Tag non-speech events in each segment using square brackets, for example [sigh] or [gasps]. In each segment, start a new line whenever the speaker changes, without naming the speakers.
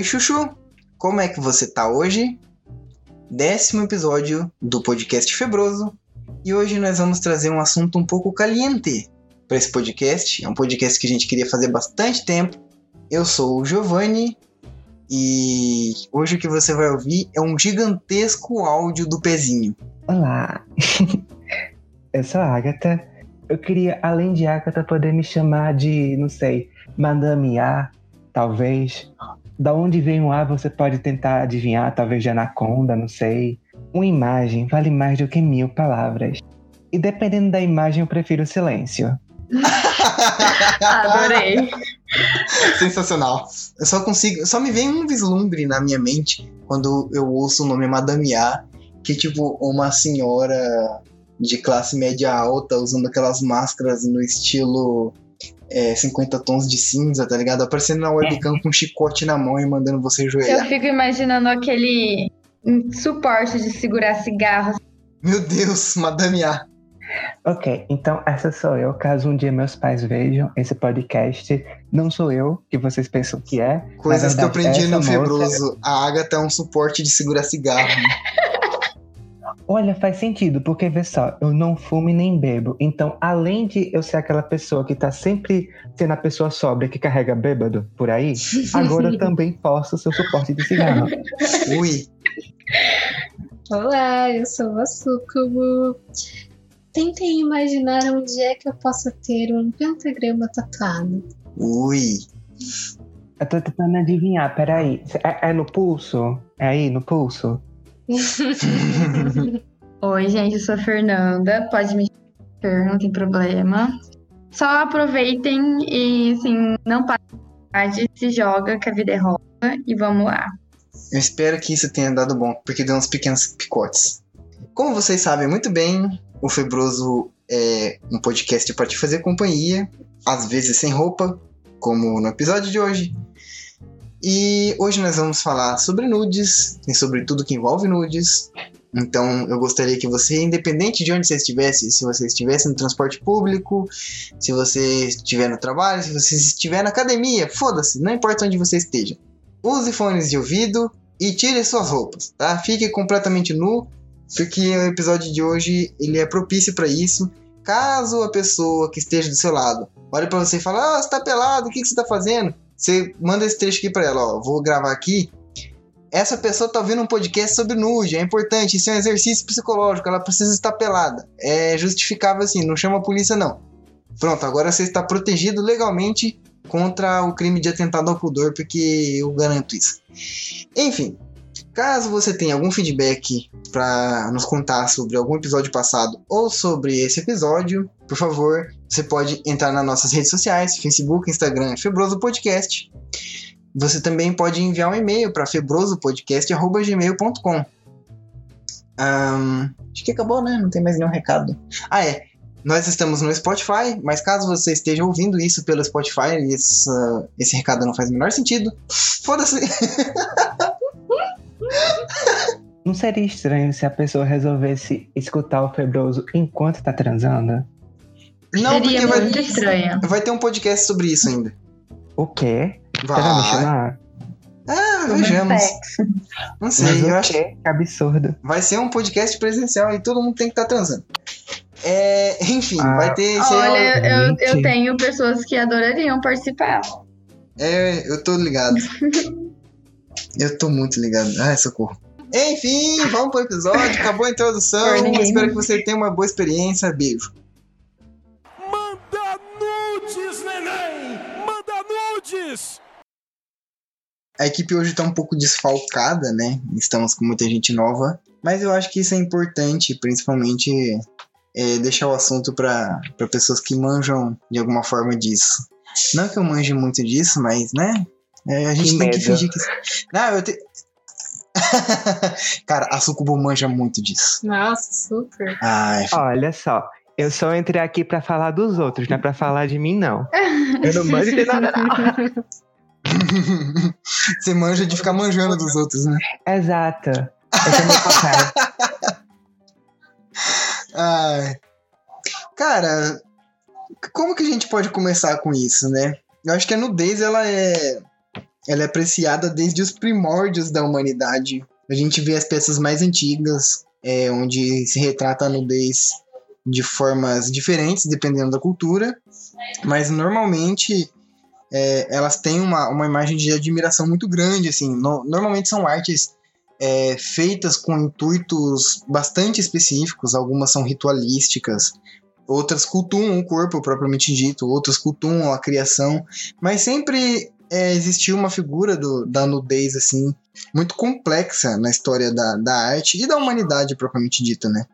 Oi, Chuchu! Como é que você tá hoje? Décimo episódio do podcast Febroso. E hoje nós vamos trazer um assunto um pouco caliente para esse podcast. É um podcast que a gente queria fazer bastante tempo. Eu sou o Giovanni e hoje o que você vai ouvir é um gigantesco áudio do pezinho.
Olá, [laughs] eu sou a Agatha. Eu queria, além de Agatha, poder me chamar de, não sei, Madame A, talvez. Da onde vem o A você pode tentar adivinhar, talvez de Anaconda, não sei. Uma imagem vale mais do que mil palavras. E dependendo da imagem, eu prefiro o silêncio. [laughs]
Adorei.
Sensacional. Eu só consigo. Só me vem um vislumbre na minha mente quando eu ouço o nome Madame A, que é tipo uma senhora de classe média alta usando aquelas máscaras no estilo é, 50 tons de cinza, tá ligado? Aparecendo na webcam com um chicote na mão e mandando você
Eu
joelhar.
fico imaginando aquele suporte de segurar cigarros.
Meu Deus, Madame A.
Ok, então essa sou eu. Caso um dia meus pais vejam esse podcast, não sou eu que vocês pensam que é.
Coisas que eu aprendi no
moça-
Febroso. A Agatha é um suporte de segurar cigarro. [laughs]
Olha, faz sentido, porque vê só, eu não fumo e nem bebo. Então, além de eu ser aquela pessoa que tá sempre sendo a pessoa sóbria que carrega bêbado por aí, [laughs] agora eu também posso ser o suporte de cigarro. [laughs]
Ui.
Olá, eu sou a Sucubo. Tentem imaginar onde é que eu possa ter um pentagrama tatuado.
Ui.
Eu tô tentando adivinhar, peraí. É, é no pulso? É aí, no pulso? [laughs]
Oi, gente, eu sou a Fernanda. Pode me chamar, não tem problema. Só aproveitem e, assim, não parem, se joga, que a vida é rosa. E vamos lá.
Eu espero que isso tenha dado bom, porque deu uns pequenos picotes. Como vocês sabem muito bem, o Febroso é um podcast para te fazer companhia, às vezes sem roupa, como no episódio de hoje. E hoje nós vamos falar sobre nudes e sobre tudo que envolve nudes. Então eu gostaria que você, independente de onde você estivesse, se você estivesse no transporte público, se você estiver no trabalho, se você estiver na academia, foda-se, não importa onde você esteja. Use fones de ouvido e tire suas roupas, tá? Fique completamente nu, porque o episódio de hoje ele é propício para isso. Caso a pessoa que esteja do seu lado olhe para você e fale: "Ah, você tá pelado, o que que você tá fazendo?" Você manda esse trecho aqui para ela, ó, vou gravar aqui. Essa pessoa tá ouvindo um podcast sobre nude, é importante, isso é um exercício psicológico, ela precisa estar pelada. É justificável assim, não chama a polícia não. Pronto, agora você está protegido legalmente contra o crime de atentado ao pudor, porque eu garanto isso. Enfim, caso você tenha algum feedback para nos contar sobre algum episódio passado ou sobre esse episódio, por favor, você pode entrar nas nossas redes sociais, Facebook, Instagram, Febroso Podcast. Você também pode enviar um e-mail para febrosopodcast.gmail.com. Ahn, acho que acabou, né? Não tem mais nenhum recado. Ah, é. Nós estamos no Spotify, mas caso você esteja ouvindo isso pelo Spotify, esse, esse recado não faz o menor sentido. Foda-se. [laughs] [laughs]
Não seria estranho se a pessoa resolvesse escutar o febroso enquanto tá transando?
Não,
Seria
porque vai,
muito estranho.
vai ter um podcast sobre isso ainda.
O quê? Vai me
Vai.
chamar?
Ah,
Sobre
vejamos.
sexo.
Não
Mas
sei, eu
o
acho?
Que absurdo.
vai ser um podcast presencial e todo mundo tem que estar transando. É, enfim,
Ah.
vai ter.
Olha, eu, eu tenho pessoas que adorariam participar.
É, eu tô ligado. [laughs] eu tô muito ligado. Ai, socorro. Enfim, vamos pro episódio. Acabou a introdução. Espero que você tenha uma boa experiência. Beijo.
Manda nudes, neném! Manda nudes!
A equipe hoje tá um pouco desfalcada, né? Estamos com muita gente nova. Mas eu acho que isso é importante, principalmente é, deixar o assunto para pessoas que manjam de alguma forma disso. Não que eu manje muito disso, mas, né? É, a gente
Que
tem que fingir que. Não, eu te... [laughs] Cara, a Sucubo manja muito disso.
Nossa, super.
Ai,
Olha só, eu só entrei aqui pra falar dos outros, não é pra falar de mim, não. [laughs] Eu não manjo de nada, não. [laughs]
Você manja de ficar manjando dos outros, né?
Exato.
Ai. Cara, como que a gente pode começar com isso, né? Eu acho que a nudez, ela é. Ela é apreciada desde os primórdios da humanidade. A gente vê as peças mais antigas, é, onde se retrata a nudez de formas diferentes, dependendo da cultura, mas normalmente é, elas têm uma, uma imagem de admiração muito grande, assim. No, normalmente são artes é, feitas com intuitos bastante específicos, algumas são ritualísticas, outras cultuam o corpo propriamente dito, outras cultuam a criação, mas sempre é, existiu uma figura do, da nudez assim muito complexa na história da, da arte e da humanidade propriamente dita, né?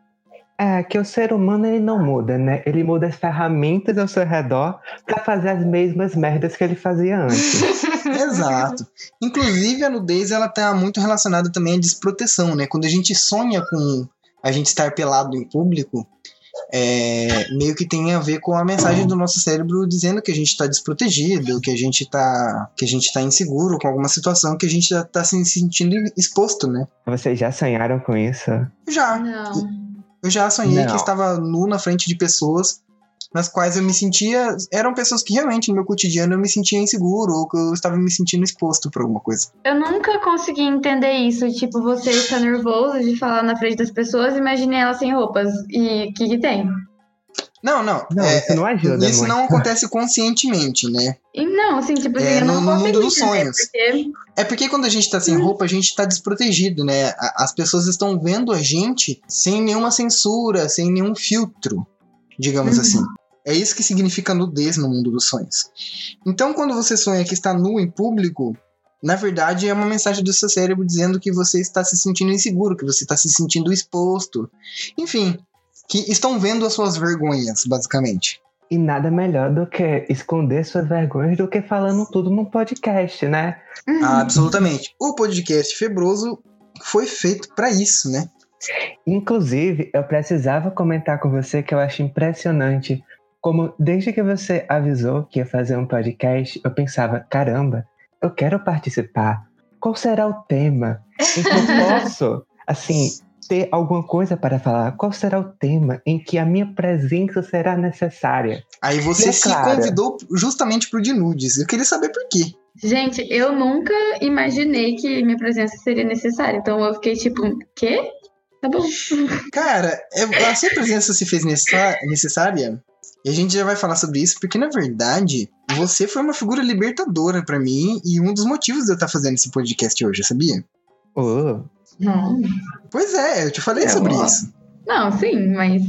É que o ser humano ele não muda, né? Ele muda as ferramentas ao seu redor para fazer as mesmas merdas que ele fazia antes. [laughs]
Exato. Inclusive a nudez ela tá muito relacionada também à desproteção, né? Quando a gente sonha com a gente estar pelado em público, é, meio que tem a ver com a mensagem do nosso cérebro dizendo que a gente está desprotegido, que a gente está que a gente tá inseguro com alguma situação que a gente já está se sentindo exposto, né?
Vocês já sonharam com isso?
Já.
Não.
Eu já sonhei
Não.
que estava nu na frente de pessoas nas quais eu me sentia. Eram pessoas que realmente no meu cotidiano eu me sentia inseguro ou que eu estava me sentindo exposto por alguma coisa.
Eu nunca consegui entender isso. Tipo, você está nervoso de falar na frente das pessoas, imaginei elas sem roupas. E o que, que tem?
Não, não.
Não,
é,
isso não ajuda
isso
muito.
não acontece conscientemente, né?
E não, assim, tipo assim,
É,
eu não
no- mundo dos sonhos.
Porque
É porque quando a gente tá sem roupa, a gente tá desprotegido, né? As pessoas estão vendo a gente sem nenhuma censura, sem nenhum filtro, digamos
Uhum.
assim. É isso que significa nudez no mundo dos sonhos. Então, quando você sonha que está nu em público, na verdade é uma mensagem do seu cérebro dizendo que você está se sentindo inseguro, que você está se sentindo exposto. Enfim, que estão vendo as suas vergonhas, basicamente.
E nada melhor do que esconder suas vergonhas do que falando tudo num podcast, né?
Uhum.
Absolutamente. O podcast Febroso foi feito para isso, né?
Inclusive, eu precisava comentar com você que eu acho impressionante como desde que você avisou que ia fazer um podcast, eu pensava, caramba, eu quero participar. Qual será o tema em que eu [laughs] posso, assim, ter alguma coisa para falar? Qual será o tema em que a minha presença será necessária?
Aí você se convidou justamente pro de nudes. Eu queria saber por quê.
Gente, eu nunca imaginei que minha presença seria necessária. Então eu fiquei tipo, quê? Tá bom. [laughs]
Cara, é- a sua presença se fez necessária. E a gente já vai falar sobre isso, porque na verdade, você foi uma figura libertadora pra mim e um dos motivos de eu estar fazendo esse podcast hoje, sabia?
Oh,
Não.
Pois é, eu te falei
É,
sobre isso.
Não, sim, mas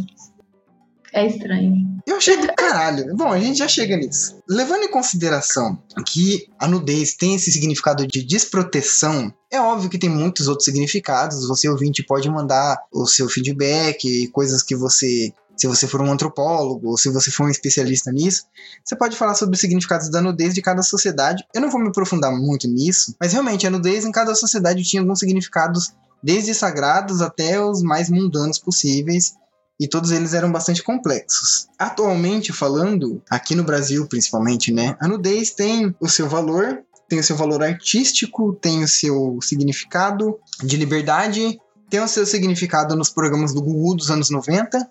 é estranho.
Eu achei do caralho. Bom, a gente já chega nisso. Levando em consideração que a nudez tem esse significado de desproteção, é óbvio que tem muitos outros significados. Você, ouvinte, pode mandar o seu feedback, coisas que você. Se você for um antropólogo, ou se você for um especialista nisso, você pode falar sobre os significados da nudez de cada sociedade. Eu não vou me aprofundar muito nisso, mas realmente a nudez em cada sociedade tinha alguns significados, desde sagrados até os mais mundanos possíveis e todos eles eram bastante complexos. Atualmente falando, aqui no Brasil principalmente, né, a nudez tem o seu valor, tem o seu valor artístico, tem o seu significado de liberdade, tem o seu significado nos programas do Gugu dos anos 90.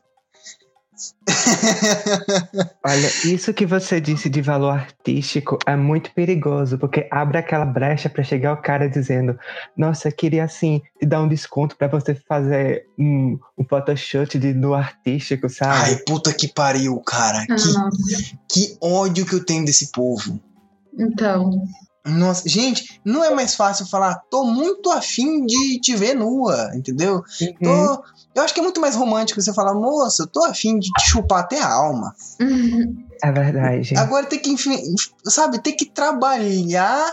Olha, isso que você disse de valor artístico é muito perigoso, porque abre aquela brecha para chegar o cara dizendo: Nossa, eu queria assim te dar um desconto para você fazer um, um photoshoot de, no artístico, sabe?
Ai, puta que pariu, cara.
Ah,
Que,
Nossa.
que ódio que eu tenho desse povo.
Então.
Nossa, gente, não é mais fácil falar, tô muito afim de te ver nua, entendeu?
Uhum.
Tô, eu acho que é muito mais romântico você falar, moça, eu tô afim de te chupar até a alma. [laughs]
É verdade.
Agora tem que, sabe, tem que trabalhar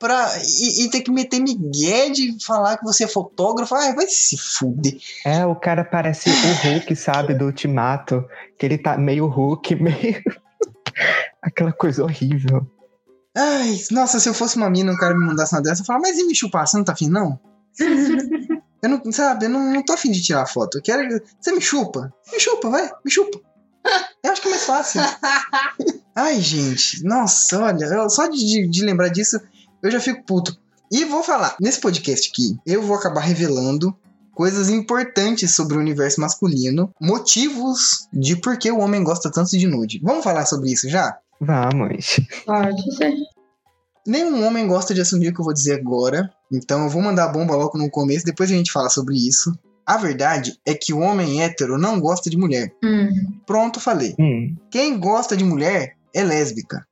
pra, e, e ter que meter migué de falar que você é fotógrafo. Ai, vai se fuder.
É, o cara parece o Hulk, sabe, do Ultimato. Que ele tá meio Hulk, [laughs] meio. Aquela coisa horrível.
Ai, nossa, se eu fosse uma mina, um cara me mandasse uma dessa, eu falava, mas e me chupar? Você não tá afim, não? [laughs] Eu não, sabe, eu não, não tô afim de tirar foto. Eu quero. Você me chupa? Me chupa, vai, me chupa. Eu acho que é mais fácil. [laughs] Ai, gente, nossa, olha, eu- só de, de- de lembrar disso, eu já fico puto. E vou falar, nesse podcast aqui, eu vou acabar revelando coisas importantes sobre o universo masculino, motivos de por que o homem gosta tanto de nude. Vamos falar sobre isso já?
Vamos.
Pode ser.
Nenhum homem gosta de assumir o que eu vou dizer agora, então eu vou mandar a bomba logo no começo, depois a gente fala sobre isso. A verdade é que o homem hétero não gosta de mulher.
Hum.
Pronto, falei.
Hum,
Quem gosta de mulher é lésbica.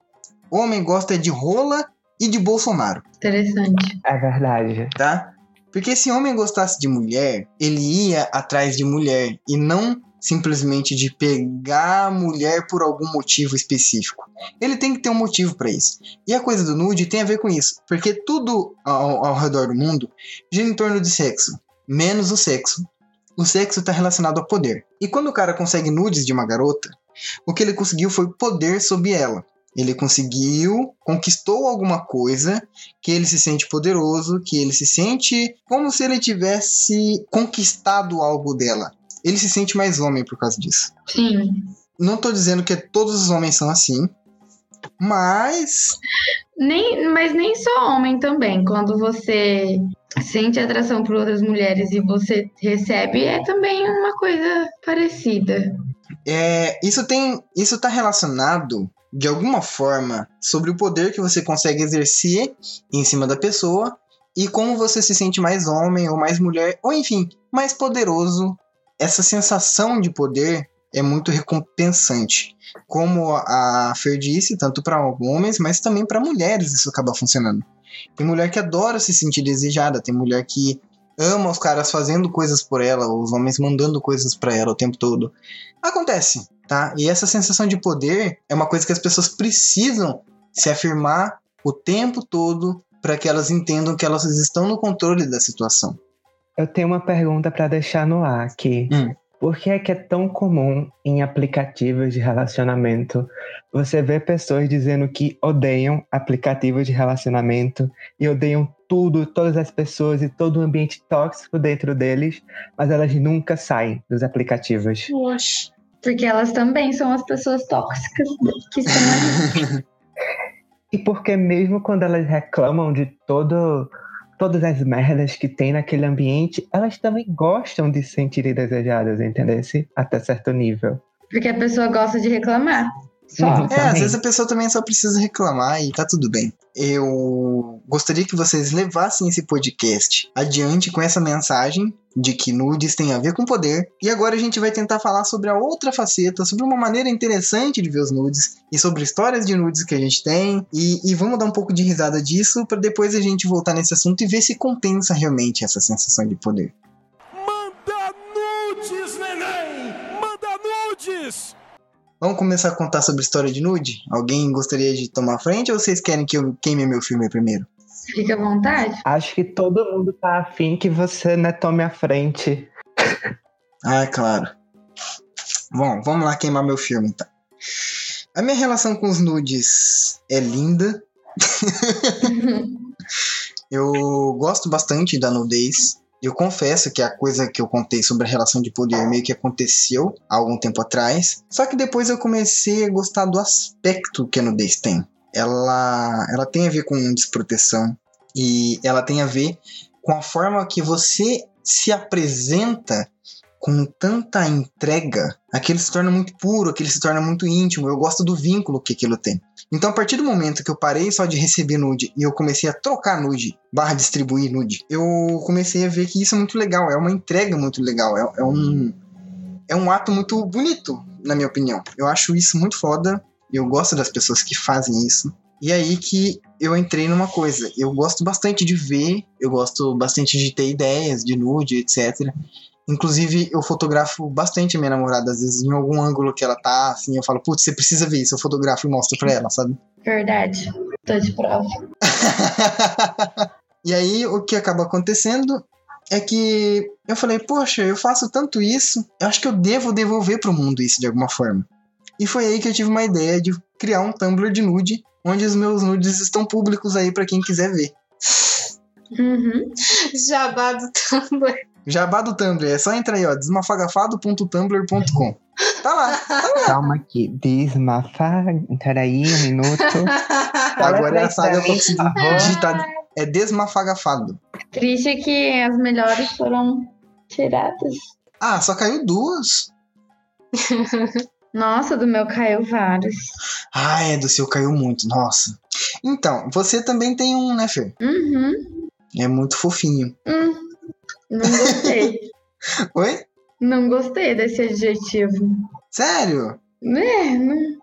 Homem gosta de rola e de Bolsonaro,
Interessante.
é verdade.
tá? Porque se homem gostasse de mulher, ele ia atrás de mulher e não simplesmente de pegar a mulher por algum motivo específico. Ele tem que ter um motivo pra isso. E a coisa do nude tem a ver com isso, porque tudo ao, ao redor do mundo gira em torno de sexo, menos o sexo. O sexo está relacionado ao poder. E quando o cara consegue nudes de uma garota, o que ele conseguiu foi poder sobre ela. Ele conseguiu, conquistou alguma coisa que ele se sente poderoso, que ele se sente como se ele tivesse conquistado algo dela. Ele se sente mais homem por causa disso.
Sim.
Não tô dizendo que todos os homens são assim, mas
Nem, mas nem só homem também. Quando você sente atração por outras mulheres e você recebe, é também uma coisa parecida.
é, isso tem, isso tá relacionado de alguma forma sobre o poder que você consegue exercer em cima da pessoa e como você se sente mais homem ou mais mulher, ou enfim, mais poderoso. Essa sensação de poder é muito recompensante. Como a Fer disse, tanto para homens, mas também para mulheres isso acaba funcionando. Tem mulher que adora se sentir desejada, tem mulher que ama os caras fazendo coisas por ela, os homens mandando coisas para ela o tempo todo. Acontece, tá? E essa sensação de poder é uma coisa que as pessoas precisam se afirmar o tempo todo para que elas entendam que elas estão no controle da situação.
Eu tenho uma pergunta pra deixar no ar aqui.
Hum.
Por que é que é tão comum em aplicativos de relacionamento você ver pessoas dizendo que odeiam aplicativos de relacionamento e odeiam tudo, todas as pessoas e todo o ambiente tóxico dentro deles, mas elas nunca saem dos aplicativos?
Oxe.
Porque elas também são as pessoas tóxicas que estão ali. [laughs]
E porque mesmo quando elas reclamam de todo, todas as merdas que tem naquele ambiente, elas também gostam de se sentirem desejadas, entendeu? Até certo nível.
Porque a pessoa gosta de reclamar. Só.
Uhum.
É, às vezes a pessoa também só precisa reclamar e tá tudo bem. Eu gostaria que vocês levassem esse podcast adiante com essa mensagem de que nudes tem a ver com poder. E agora a gente vai tentar falar sobre a outra faceta, sobre uma maneira interessante de ver os nudes e sobre histórias de nudes que a gente tem. E, e vamos dar um pouco de risada disso para depois a gente voltar nesse assunto e ver se compensa realmente essa sensação de poder.
Manda nudes, neném! Manda nudes!
Vamos começar a contar sobre história de nude? Alguém gostaria de tomar a frente ou vocês querem que eu queime meu filme primeiro?
Fica à vontade.
Acho que todo mundo tá afim que você né, tome a frente.
Ah, claro. Bom, vamos lá queimar meu filme então. A minha relação com os nudes é linda. [laughs] Eu gosto bastante da nudez. Eu confesso que a coisa que eu contei sobre a relação de poder meio que aconteceu há algum tempo atrás. Só que depois eu comecei a gostar do aspecto que a nudez tem. Ela, ela tem a ver com desproteção e ela tem a ver com a forma que você se apresenta com tanta entrega, aquilo se torna muito puro, aquilo se torna muito íntimo. Eu gosto do vínculo que aquilo tem. Então, a partir do momento que eu parei só de receber nude e eu comecei a trocar nude, barra distribuir nude, eu comecei a ver que isso é muito legal, é uma entrega muito legal, é, é um, é um ato muito bonito, na minha opinião. Eu acho isso muito foda, eu gosto das pessoas que fazem isso. E aí que eu entrei numa coisa, eu gosto bastante de ver, eu gosto bastante de ter ideias de nude, etc. Inclusive, eu fotografo bastante a minha namorada, às vezes em algum ângulo que ela tá, assim, eu falo, putz, você precisa ver isso, eu fotografo e mostro pra ela, sabe?
Verdade. Tô de prova. [laughs]
e aí, o que acaba acontecendo é que eu falei, poxa, eu faço tanto isso, eu acho que eu devo devolver pro mundo isso de alguma forma. E foi aí que eu tive uma ideia de criar um Tumblr de nude, onde os meus nudes estão públicos aí pra quem quiser ver.
Uhum.
Jabá do Tumblr.
Jabá do Tumblr, é só entrar aí, ó, desmafagafado.tumblr.com. Tá lá.
Calma aqui. Desmafar. Peraí, um minuto. [laughs]
Agora é a saga
Por
conseguir
favor.
digitar. É desmafagafado.
Triste é que as melhores foram tiradas.
Ah, só caiu duas. [laughs]
Nossa, do meu caiu vários.
Ah, é, do seu caiu muito, nossa. Então, você também tem um, né, Fer?
Uhum.
É muito fofinho.
Hum. Não gostei. [laughs]
Oi?
não gostei desse adjetivo.
Sério?
É, não.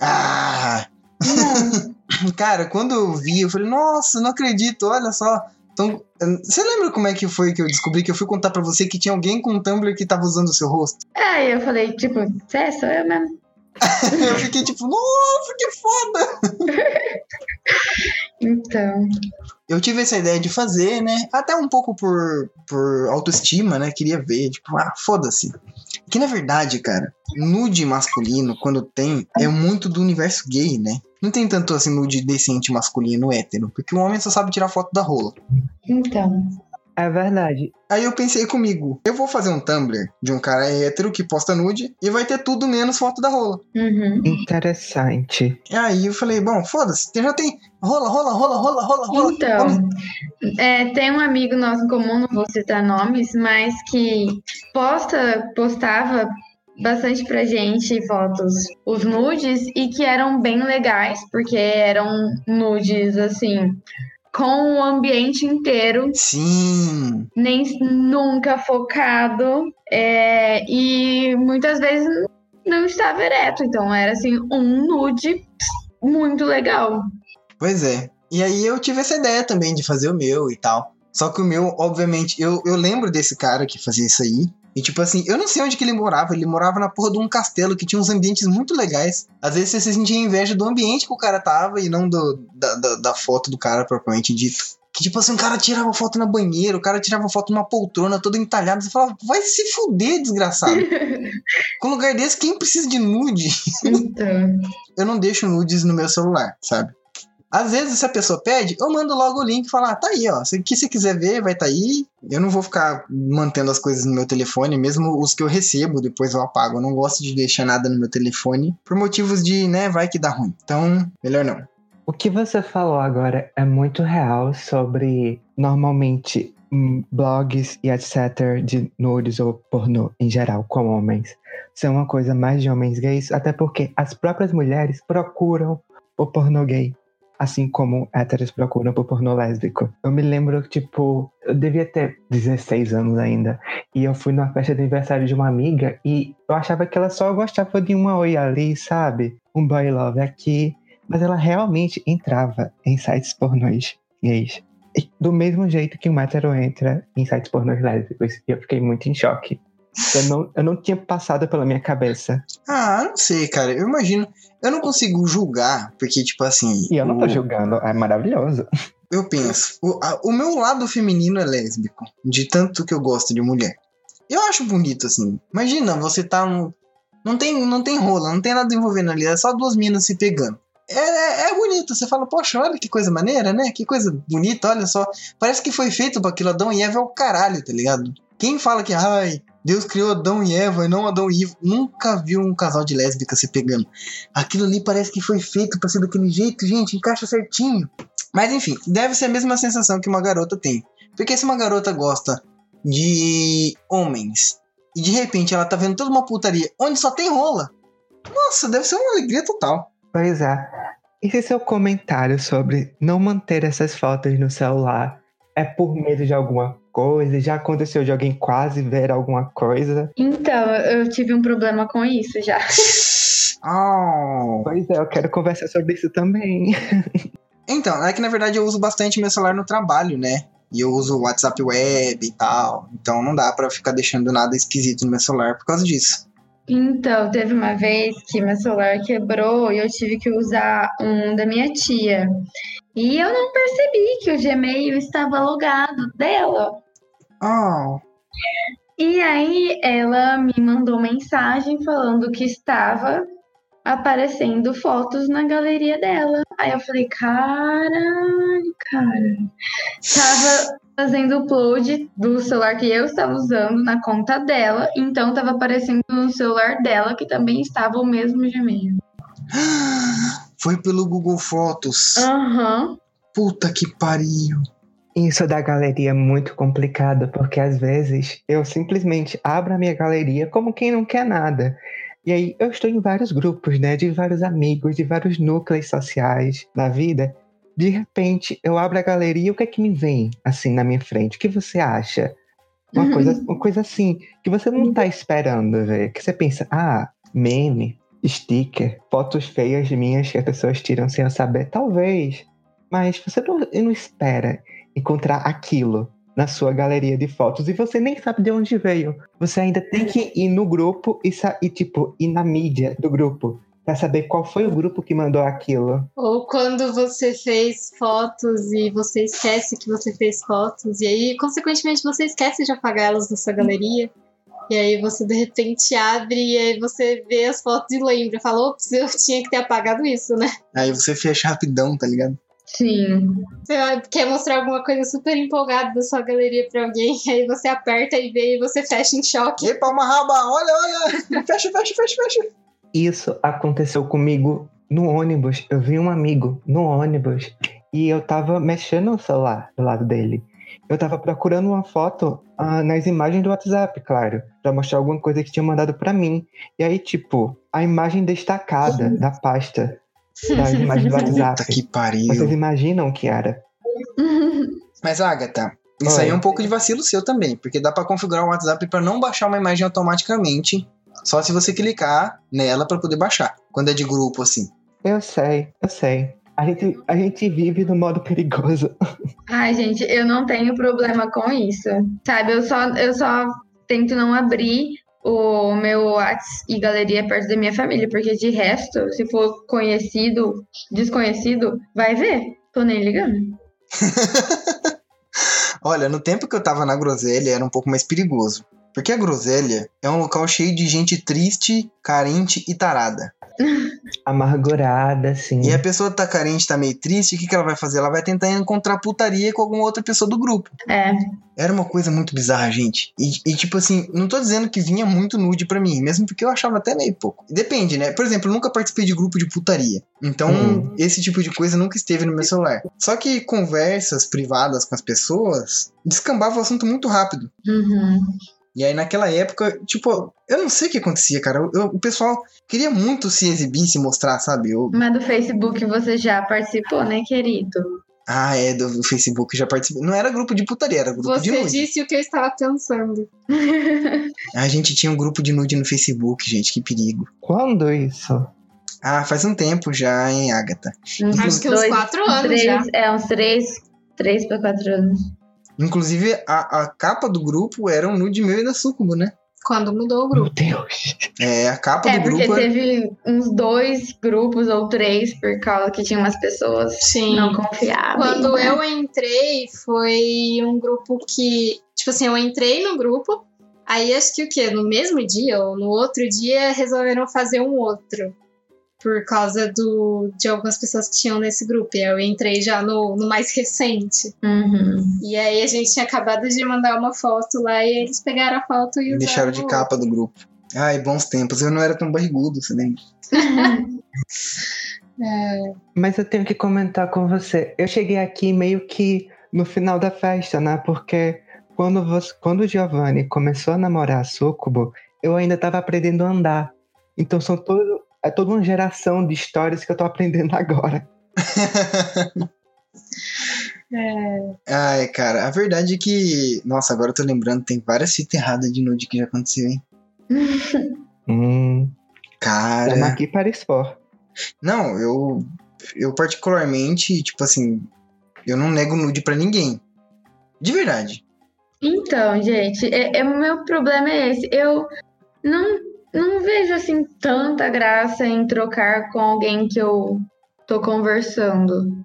Ah!
não. [laughs]
Cara, quando eu vi, eu falei, nossa, não acredito, olha só. Então, você lembra como é que foi que eu descobri que eu fui contar pra você que tinha alguém com um Tumblr que tava usando o seu rosto?
Aí eu falei, tipo, é, sou eu mesmo. [laughs]
eu fiquei tipo, nossa, que foda! [laughs]
Então.
Eu tive essa ideia de fazer, né? Até um pouco por, por autoestima, né? Queria ver, tipo, ah, foda-se. Que na verdade, cara, nude masculino, quando tem, é muito do universo gay, né? Não tem tanto assim nude decente masculino hétero, porque o homem só sabe tirar foto da rola.
Então.
É verdade.
Aí eu pensei comigo, eu vou fazer um Tumblr de um cara hétero que posta nude e vai ter tudo menos foto da rola.
Uhum.
Interessante.
E aí eu falei, bom, foda-se, já tem rola, rola, rola, rola, rola, rola.
Então, é, tem um amigo nosso em comum, não vou citar nomes, mas que posta, postava bastante pra gente fotos, os nudes, e que eram bem legais, porque eram nudes assim com o ambiente inteiro.
Sim.
Nem nunca focado. É, e muitas vezes não estava ereto. Então era assim, um nude muito legal.
Pois é. E aí eu tive essa ideia também de fazer o meu e tal. Só que o meu, obviamente, eu, eu lembro desse cara que fazia isso aí. E tipo assim, eu não sei onde que ele morava. Ele morava na porra de um castelo que tinha uns ambientes muito legais. Às vezes você sentia inveja do ambiente que o cara tava e não do, da, da, da foto do cara propriamente dito. Que tipo assim, o cara tirava foto na banheira, o cara tirava foto numa poltrona toda entalhada. Você falava, vai se fuder, desgraçado. [laughs] Com um lugar desse, quem precisa de nude?
Então.
eu não deixo nudes no meu celular, sabe? Às vezes, se a pessoa pede, eu mando logo o link e falo, ah, tá aí, ó. Se que você quiser ver, vai tá aí. Eu não vou ficar mantendo as coisas no meu telefone, mesmo os que eu recebo, depois eu apago. Eu não gosto de deixar nada no meu telefone, por motivos de, né, vai que dá ruim. Então, melhor não.
O que você falou agora é muito real sobre, normalmente, hum, blogs e etc. de nudes ou pornô em geral, com homens. São uma coisa mais de homens gays, até porque as próprias mulheres procuram o pornô gay assim como héteros procuram por pornô lésbico. Eu me lembro que, tipo, eu devia ter 16 anos ainda, e eu fui numa festa de aniversário de uma amiga, e eu achava que ela só gostava de uma oi ali, sabe? Um boy love aqui, mas ela realmente entrava em sites pornôs gays. Do mesmo jeito que um hétero entra em sites pornôs lésbicos. E eu fiquei muito em choque. Eu não, eu não tinha passado pela minha cabeça.
Ah, não sei, cara. Eu imagino. Eu não consigo julgar, porque, tipo assim.
E eu não tô
o-
julgando, é maravilhoso.
Eu penso, o, a- o meu lado feminino é lésbico, de tanto que eu gosto de mulher. Eu acho bonito, assim. Imagina, você tá no. Não tem, não tem rola, não tem nada envolvendo ali, é só duas minas se pegando. É, é, é bonito, você fala, poxa, olha que coisa maneira, né? Que coisa bonita, olha só. Parece que foi feito pra aquilo, Adão e Eva é o caralho, tá ligado? Quem fala que, ai, Deus criou Adão e Eva e não Adão e Ivo, nunca viu um casal de lésbicas se pegando. Aquilo ali parece que foi feito pra ser daquele jeito, gente, encaixa certinho. Mas enfim, deve ser a mesma sensação que uma garota tem. Porque se uma garota gosta de homens e de repente ela tá vendo toda uma putaria onde só tem rola, nossa, deve ser uma alegria total.
Pois é. E se seu comentário sobre não manter essas fotos no celular é por medo de alguma coisa? Já aconteceu de alguém quase ver alguma coisa?
Então, eu tive um problema com isso já. [laughs]
Oh.
Pois é, eu quero conversar sobre isso também. [laughs]
Então, é que na verdade eu uso bastante meu celular no trabalho, né? E eu uso o WhatsApp web e tal. Então não dá pra ficar deixando nada esquisito no meu celular por causa disso.
Então, teve uma vez que meu celular quebrou e eu tive que usar um da minha tia. E eu não percebi que o Gmail estava logado dela.
Oh.
E aí ela me mandou mensagem falando que estava aparecendo fotos na galeria dela. Aí eu falei, caralho, cara. Tava fazendo upload do celular que eu estava usando na conta dela, então tava aparecendo no celular dela que também estava o mesmo Gmail. [gasps] [gasps] [gasps]
Foi pelo Google Fotos.
Aham.
Puta que pariu.
Isso da galeria é muito complicado, porque às vezes eu simplesmente abro a minha galeria como quem não quer nada. E aí eu estou em vários grupos, né? De vários amigos, de vários núcleos sociais da vida. de repente, eu abro a galeria e o que é que me vem assim na minha frente? O que você acha? Uma coisa, uma coisa assim, que você não tá esperando ver. Que você pensa, ah, meme, sticker, fotos feias minhas que as pessoas tiram sem eu saber. Talvez. Mas você não, não espera encontrar aquilo na sua galeria de fotos e você nem sabe de onde veio. Você ainda tem que ir no grupo e, tipo, ir na mídia do grupo pra saber qual foi o grupo que mandou aquilo.
Ou quando você fez fotos e você esquece que você fez fotos, e aí, consequentemente, você esquece de apagar elas da sua galeria. E aí você de repente abre e aí você vê as fotos e lembra. Fala, ops, eu tinha que ter apagado isso, né?
Aí você fecha rapidão, tá ligado?
Sim.
Você quer mostrar alguma coisa super empolgada da sua galeria pra alguém, [laughs] aí você aperta e vê e você fecha em choque.
E palma raba, olha, olha! Fecha, fecha, fecha, fecha.
Isso aconteceu comigo no ônibus. Eu vi um amigo no ônibus e eu tava mexendo no celular do lado dele. Eu tava procurando uma foto ah, nas imagens do WhatsApp, claro, pra mostrar alguma coisa que tinha mandado pra mim. E aí, tipo, a imagem destacada da pasta das imagens do [laughs]
Puta
WhatsApp.
que pariu.
Vocês imaginam o que era? [laughs]
Mas, Agatha, isso
Oi.
aí é um pouco de vacilo seu também, porque dá pra configurar o WhatsApp pra não baixar uma imagem automaticamente, só se você clicar nela pra poder baixar. Quando é de grupo, assim.
Eu sei, eu sei. A gente, a gente vive no modo perigoso. [laughs]
Ai, gente, eu não tenho problema com isso. Sabe, eu só, eu só tento não abrir o meu WhatsApp e galeria perto da minha família, porque de resto, se for conhecido, desconhecido, vai ver. Tô nem ligando. [laughs]
Olha, no tempo que eu tava na groselha era um pouco mais perigoso. Porque a groselha é um local cheio de gente triste, carente e tarada. [laughs]
Amargurada, assim.
E a pessoa tá carente, tá meio triste, o que, que ela vai fazer? Ela vai tentar encontrar putaria com alguma outra pessoa do grupo.
É.
Era uma coisa muito bizarra, gente. E, e, tipo assim, não tô dizendo que vinha muito nude pra mim, mesmo porque eu achava até meio pouco. Depende, né? Por exemplo, eu nunca participei de grupo de putaria. Então,
Hum.
esse tipo de coisa nunca esteve no meu celular. Só que conversas privadas com as pessoas descambava o assunto muito rápido.
Uhum.
E aí, naquela época, tipo, eu não sei o que acontecia, cara. Eu- eu- o pessoal queria muito se exibir, se mostrar, sabe? Eu,
Mas do Facebook você já participou, né, querido?
ah, é, do, Facebook já participei. Não era grupo de putaria, era grupo de
Você
nude.
disse o que eu estava pensando. [laughs]
A gente tinha um grupo de nude no Facebook, gente, que perigo.
Quando isso?
Ah, faz um tempo já, hein, Agatha.
Acho que uns quatro anos
três,
já.
É, uns três, três pra quatro anos.
Inclusive, a, a capa do grupo era um nude meu e da Sucubo, né?
Quando mudou o
Meu
grupo.
Deus.
É, a capa
É,
do
porque
grupo era...
teve uns dois grupos ou três por causa que tinha umas pessoas
Sim.
não confiáveis.
Quando
né?
eu entrei, foi um grupo que. Tipo assim, eu entrei no grupo, aí acho que o quê? No mesmo dia ou no outro dia resolveram fazer um outro. Por causa do, de algumas pessoas que tinham nesse grupo. E aí eu entrei já no, no mais recente.
Uhum.
E aí a gente tinha acabado de mandar uma foto lá e eles pegaram a foto e usaram
Deixaram de capa do grupo. Ai, bons tempos. Eu não era tão barrigudo, você lembra? [laughs]
É,
Mas eu tenho que comentar com você. Eu cheguei aqui meio que no final da festa, né? Porque quando, você, quando o Giovanni começou a namorar a Sucubo, eu ainda tava aprendendo a andar. Então são todo, é toda uma geração de histórias que eu tô aprendendo agora.
é,
Ai, cara, a verdade é que. Nossa, agora eu tô lembrando, tem várias fitas erradas de nude que já aconteceu, hein? [laughs]
Hum,
Cara.
estamos aqui para expor.
Não, eu. Eu particularmente, tipo assim. Eu não nego nude pra ninguém. De verdade.
Então, gente, é, é- o meu problema é esse. Eu não, não vejo assim tanta graça em trocar com alguém que eu tô conversando.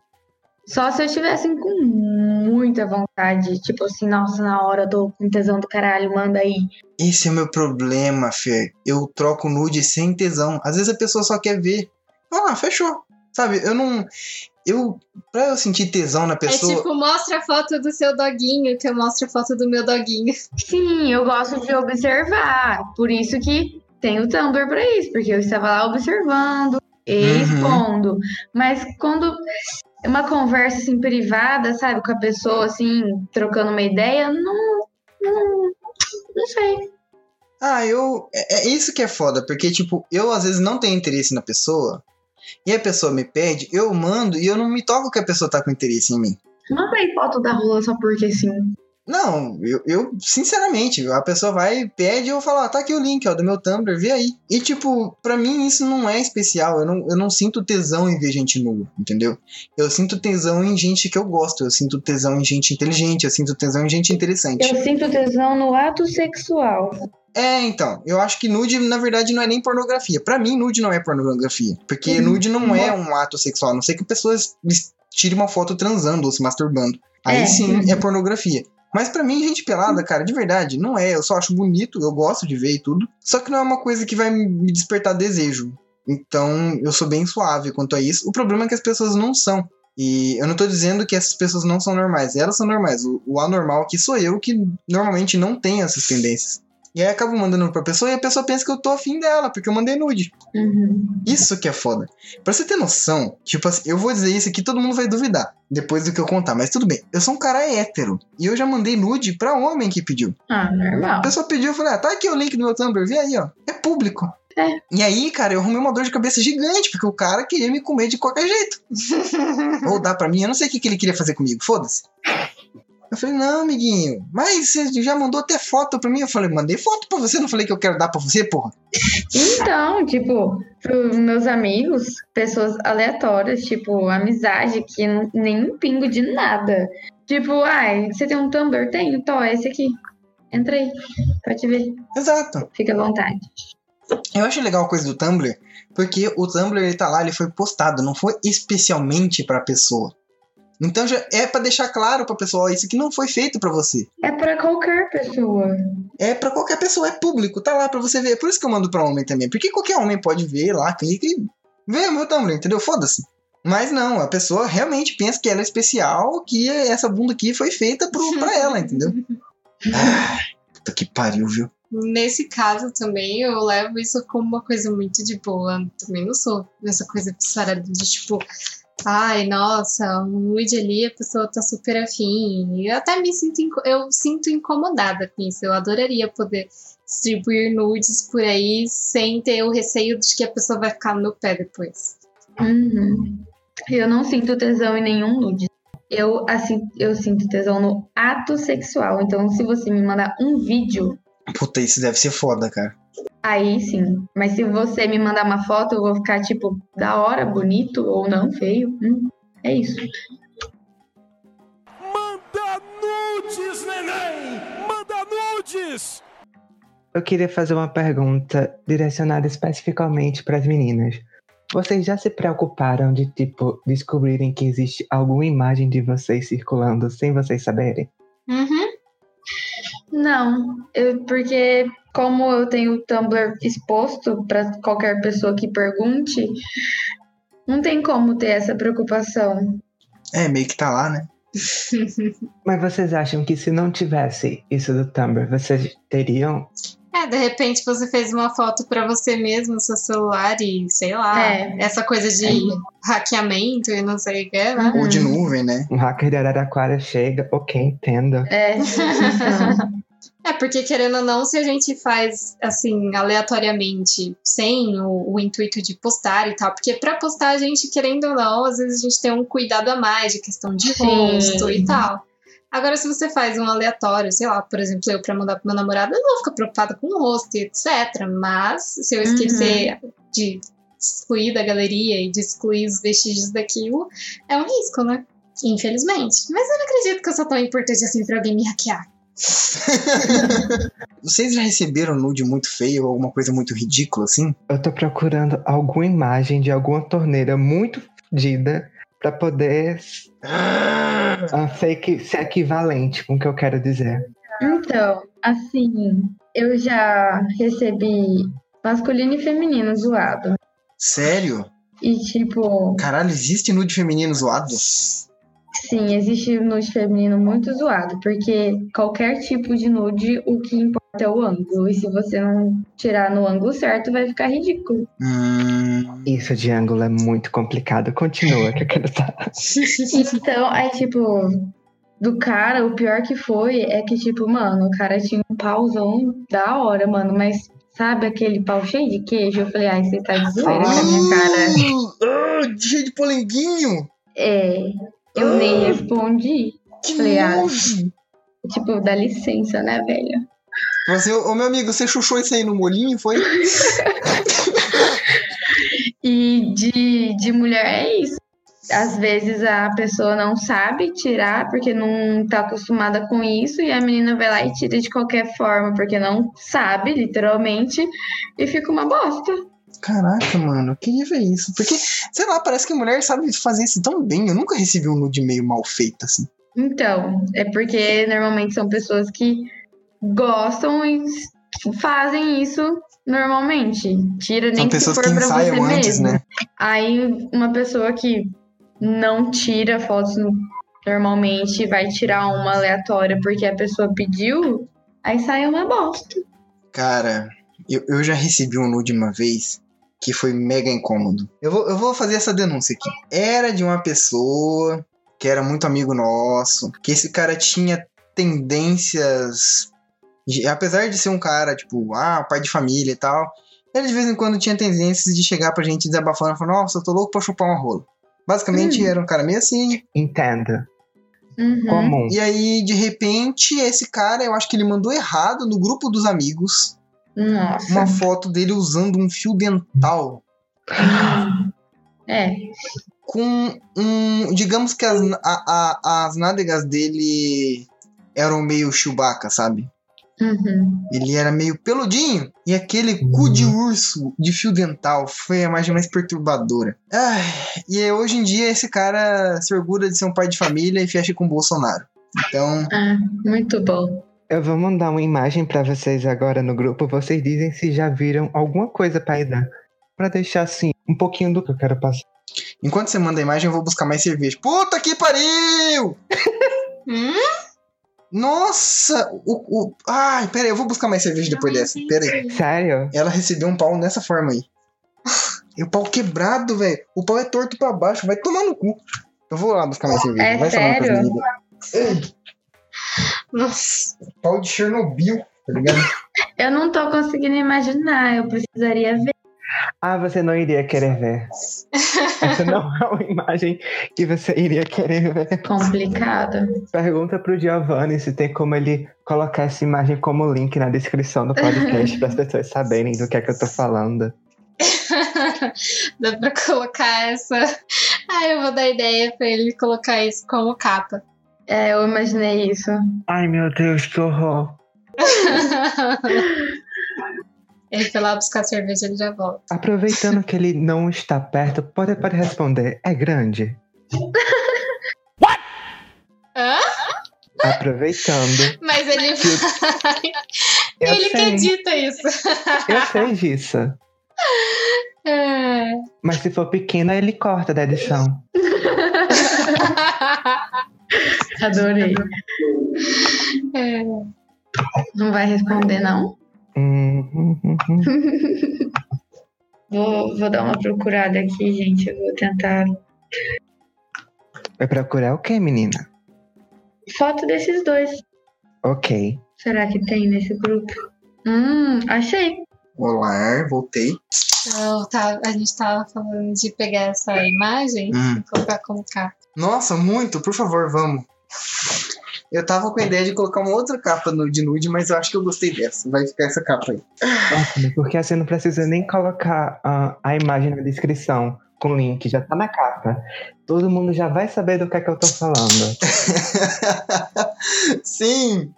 Só se eu estivesse assim, com muita vontade. Tipo assim, nossa, na hora eu tô com tesão do caralho, manda aí.
Esse é o meu problema, Fê. Eu troco nude sem tesão. Às vezes a pessoa só quer ver. Ah, fechou. Sabe, eu não. Eu. Pra eu sentir tesão na
é
pessoa.
tipo, mostra a foto do seu doguinho, que eu mostro a foto do meu doguinho.
Sim, eu gosto de observar. Por isso que tem o Tumblr pra isso, porque eu estava lá observando e
Uhum.
expondo. Mas quando é uma conversa assim privada, sabe, com a pessoa assim, trocando uma ideia, não. Não, não sei.
Ah, eu. É, é isso que é foda, porque, tipo, eu às vezes não tenho interesse na pessoa. e a pessoa me pede, eu mando e eu não me toco que a pessoa tá com interesse em mim.
Manda aí foto da rola só porque sim.
Não, eu, eu, sinceramente, a pessoa vai pede e eu falo, ah, tá aqui o link, ó, do meu Tumblr, vê aí. E, tipo, pra mim isso não é especial, eu não, eu não sinto tesão em ver gente nua, entendeu? Eu sinto tesão em gente que eu gosto, eu sinto tesão em gente inteligente, eu sinto tesão em gente interessante.
Eu sinto tesão no ato sexual.
É, então, eu acho que nude, na verdade, não é nem pornografia. Pra mim, nude não é pornografia. Porque
Uhum.
nude não é um ato sexual, a não sei que pessoas tirem uma foto transando ou se masturbando. Aí
É.
sim é pornografia. Mas pra mim, gente pelada, cara, de verdade, não é. Eu só acho bonito, eu gosto de ver e tudo. Só que não é uma coisa que vai me despertar desejo. Então, eu sou bem suave quanto a isso. O problema é que as pessoas não são. E eu não tô dizendo que essas pessoas não são normais. Elas são normais. O, o anormal aqui sou eu que normalmente não tem essas tendências. E aí eu acabo mandando pra pessoa e a pessoa pensa que eu tô afim dela, porque eu mandei nude.
Uhum.
Isso que é foda. Pra você ter noção, tipo assim, eu vou dizer isso aqui, todo mundo vai duvidar depois do que eu contar, mas tudo bem. Eu sou um cara hétero. E eu já mandei nude pra homem que pediu.
Ah, normal.
A pessoa pediu, eu falei, ah, tá aqui o link do meu Tumblr, vê aí, ó. É público.
É.
E aí, cara, eu arrumei uma dor de cabeça gigante, porque o cara queria me comer de qualquer jeito. [laughs] Ou dar pra mim, eu não sei o que, que ele queria fazer comigo, foda-se. Eu falei, não, amiguinho, mas você já mandou até foto pra mim? Eu falei, mandei foto pra você, não falei que eu quero dar pra você, porra.
Então, tipo, pros meus amigos, pessoas aleatórias, tipo, amizade, que nem um pingo de nada. Tipo, ai, você tem um Tumblr? Tenho, tô, é esse aqui. Entra aí, pode ver,
Exato.
fica à vontade.
Eu acho legal a coisa do Tumblr, porque o Tumblr ele tá lá, ele foi postado, não foi especialmente pra pessoa. Então já é pra deixar claro pra pessoa, ó, isso aqui não foi feito pra você.
É pra qualquer pessoa.
É pra qualquer pessoa, é público, tá lá pra você ver. É por isso que eu mando pra homem também, porque qualquer homem pode ver lá, clica e vê o meu Tumblr, entendeu? Foda-se. Mas não, a pessoa realmente pensa que ela é especial, que essa bunda aqui foi feita pro, pra [laughs] ela, entendeu? Ah, puta que pariu, viu?
Nesse caso também, eu levo isso como uma coisa muito de boa. Também não sou essa coisa pisarada de tipo, ai, nossa, um nude ali, a pessoa tá super afim. Eu até me sinto, inco- eu sinto incomodada com isso. Eu adoraria poder distribuir nudes por aí sem ter o receio de que a pessoa vai ficar no meu pé depois.
Uhum. Eu não sinto tesão em nenhum nude. Eu, assim, eu sinto tesão no ato sexual. Então, se você me mandar um vídeo,
Puta, isso deve ser foda, cara.
Aí sim. Mas se você me mandar uma foto, eu vou ficar, tipo, da hora, bonito ou não, feio. Hum, é isso.
Manda nudes, neném! Manda nudes!
Eu queria fazer uma pergunta direcionada especificamente para as meninas. Vocês já se preocuparam de, tipo, descobrirem que existe alguma imagem de vocês circulando sem vocês saberem?
Uhum.
Não, eu, porque como eu tenho o Tumblr exposto para qualquer pessoa que pergunte, não tem como ter essa preocupação.
É, meio que tá lá, né? [laughs]
Mas vocês acham que se não tivesse isso do Tumblr, vocês teriam?
É, de repente você fez uma foto pra você mesmo no seu celular e, sei lá,
É.
essa coisa de hackeamento e não sei o que, né?
Ou de nuvem, né?
Um hacker de Araraquara chega, ok, entendo.
É, [laughs] então,
É, porque querendo ou não, se a gente faz assim, aleatoriamente, sem o, o intuito de postar e tal, porque pra postar a gente, querendo ou não, às vezes a gente tem um cuidado a mais de questão de rosto e tal. Agora, se você faz um aleatório, sei lá, por exemplo, eu pra mandar pro meu namorado, eu não vou ficar preocupada com o rosto e etc. Mas se eu esquecer de excluir da galeria e de excluir os vestígios daquilo, é um risco, né? Infelizmente. Mas eu não acredito que eu sou tão importante assim pra alguém me hackear. [laughs]
Vocês já receberam nude muito feio ou alguma coisa muito ridícula assim?
Eu tô procurando alguma imagem de alguma torneira muito fodida pra poder [gasps] ah, ser, ser equivalente com o que eu quero dizer.
então, assim, eu já recebi masculino e feminino zoado.
Sério?
E tipo,
Caralho, existe nude feminino zoado?
Sim, existe nude feminino muito zoado, porque qualquer tipo de nude, o que importa é o ângulo. E se você não tirar no ângulo certo, vai ficar ridículo.
Hum,
Isso de ângulo é muito complicado. Continua, que eu quero estar.
Então, aí, tipo, do cara, o pior que foi é que, tipo, mano, o cara tinha um pauzão da hora, mano, mas Sabe aquele pau cheio de queijo? Eu falei, ai, você tá de zoeira com a minha cara.
Ah, cheio de polenguinho.
É, eu nem respondi.
Que
Falei, ah. Tipo, dá licença, né, velho?
Você, ô meu amigo, você chuchou isso aí no molinho, foi? [laughs]
E de, de mulher é isso. Às vezes a pessoa não sabe tirar porque não tá acostumada com isso e a menina vai lá e tira de qualquer forma porque não sabe, literalmente, e fica uma bosta.
Caraca, mano, eu queria ver isso. Porque, sei lá, parece que mulher sabe fazer isso tão bem. Eu nunca recebi um nude meio mal feito, assim.
Então, é porque normalmente são pessoas que gostam e fazem isso normalmente. Tira nem
São
que for
que
pra você
antes,
mesmo.
né?
Aí uma pessoa que não tira fotos no- normalmente vai tirar uma aleatória porque a pessoa pediu, aí sai uma bosta.
Cara, eu, eu já recebi um nude uma vez que foi mega incômodo. Eu vou, eu vou fazer essa denúncia aqui. Era de uma pessoa que era muito amigo nosso, que esse cara tinha tendências. de- apesar de ser um cara, tipo, ah, pai de família e tal, ele de vez em quando tinha tendências de chegar pra gente desabafando e falar, nossa, eu tô louco pra chupar uma rola. Basicamente
Hum.
era um cara meio assim,
Entendo.
Uhum.
Comum.
e aí, de repente, esse cara, eu acho que ele mandou errado no grupo dos amigos
Nossa.
uma foto dele usando um fio dental
É.
com um. Digamos que as, a- a- as nádegas dele eram meio Chewbacca, sabe?
Uhum.
Ele era meio peludinho. E aquele cu de urso de fio dental foi a imagem mais perturbadora. Ai, e é, hoje em dia esse cara se orgulha de ser um pai de família e fecha com o Bolsonaro. Então,
Ah, muito bom.
Eu vou mandar uma imagem pra vocês agora no grupo. Vocês dizem se já viram alguma coisa pra dar. Pra deixar assim, um pouquinho do que eu quero passar.
enquanto você manda a imagem, eu vou buscar mais cerveja. Puta que pariu! [laughs]
Hum?
Nossa! O, o... Ai, pera aí, eu vou buscar mais cerveja depois
Não
dessa. Pera aí.
entendi.
Sério?
Ela recebeu um pau nessa forma aí. E o pau quebrado, velho. O pau é torto pra baixo. Vai tomar no cu. Eu vou lá buscar mais cerveja.
É
vai
sério?
Nossa.
Pau de Chernobyl, tá ligado? [laughs]
Eu não tô conseguindo imaginar, eu precisaria ver.
Ah, você não iria querer ver. Essa não é uma imagem que você iria querer ver.
Complicado.
Pergunta pro Giovanni se tem como ele colocar essa imagem como link na descrição do podcast para as pessoas saberem do que é que eu tô falando. [laughs]
Dá pra colocar essa. Ah, eu vou dar ideia pra ele colocar isso como capa.
É, eu imaginei isso.
Ai, meu Deus, que horror. [laughs]
ele foi lá buscar cerveja, ele já volta.
Aproveitando que ele não está perto, pode, pode responder. É grande? [laughs]
Hã?
Aproveitando.
Mas ele vai. [laughs]
Eu
ele que
sei,
edita isso.
eu sei disso.
É.
Mas se for pequena, ele corta da edição.
Adorei.
É.
Não vai responder, não? [laughs] Vou, vou dar uma procurada aqui, gente. Eu vou tentar.
Vai procurar o que, menina?
Foto desses dois.
Ok.
Será que tem nesse grupo? Hum, achei.
Olá, voltei.
Então, tá, a gente tava falando de pegar essa imagem
Hum.
e colocar como capa.
Nossa, muito, por favor, vamos. Eu tava com a ideia de colocar uma outra capa no, de nude, mas eu acho que eu gostei dessa. Vai ficar essa capa aí.
Ótimo, porque assim não precisa nem colocar ah, a imagem na descrição com link, já tá na capa. Todo mundo já vai saber do que é que eu tô falando. [laughs]
Sim!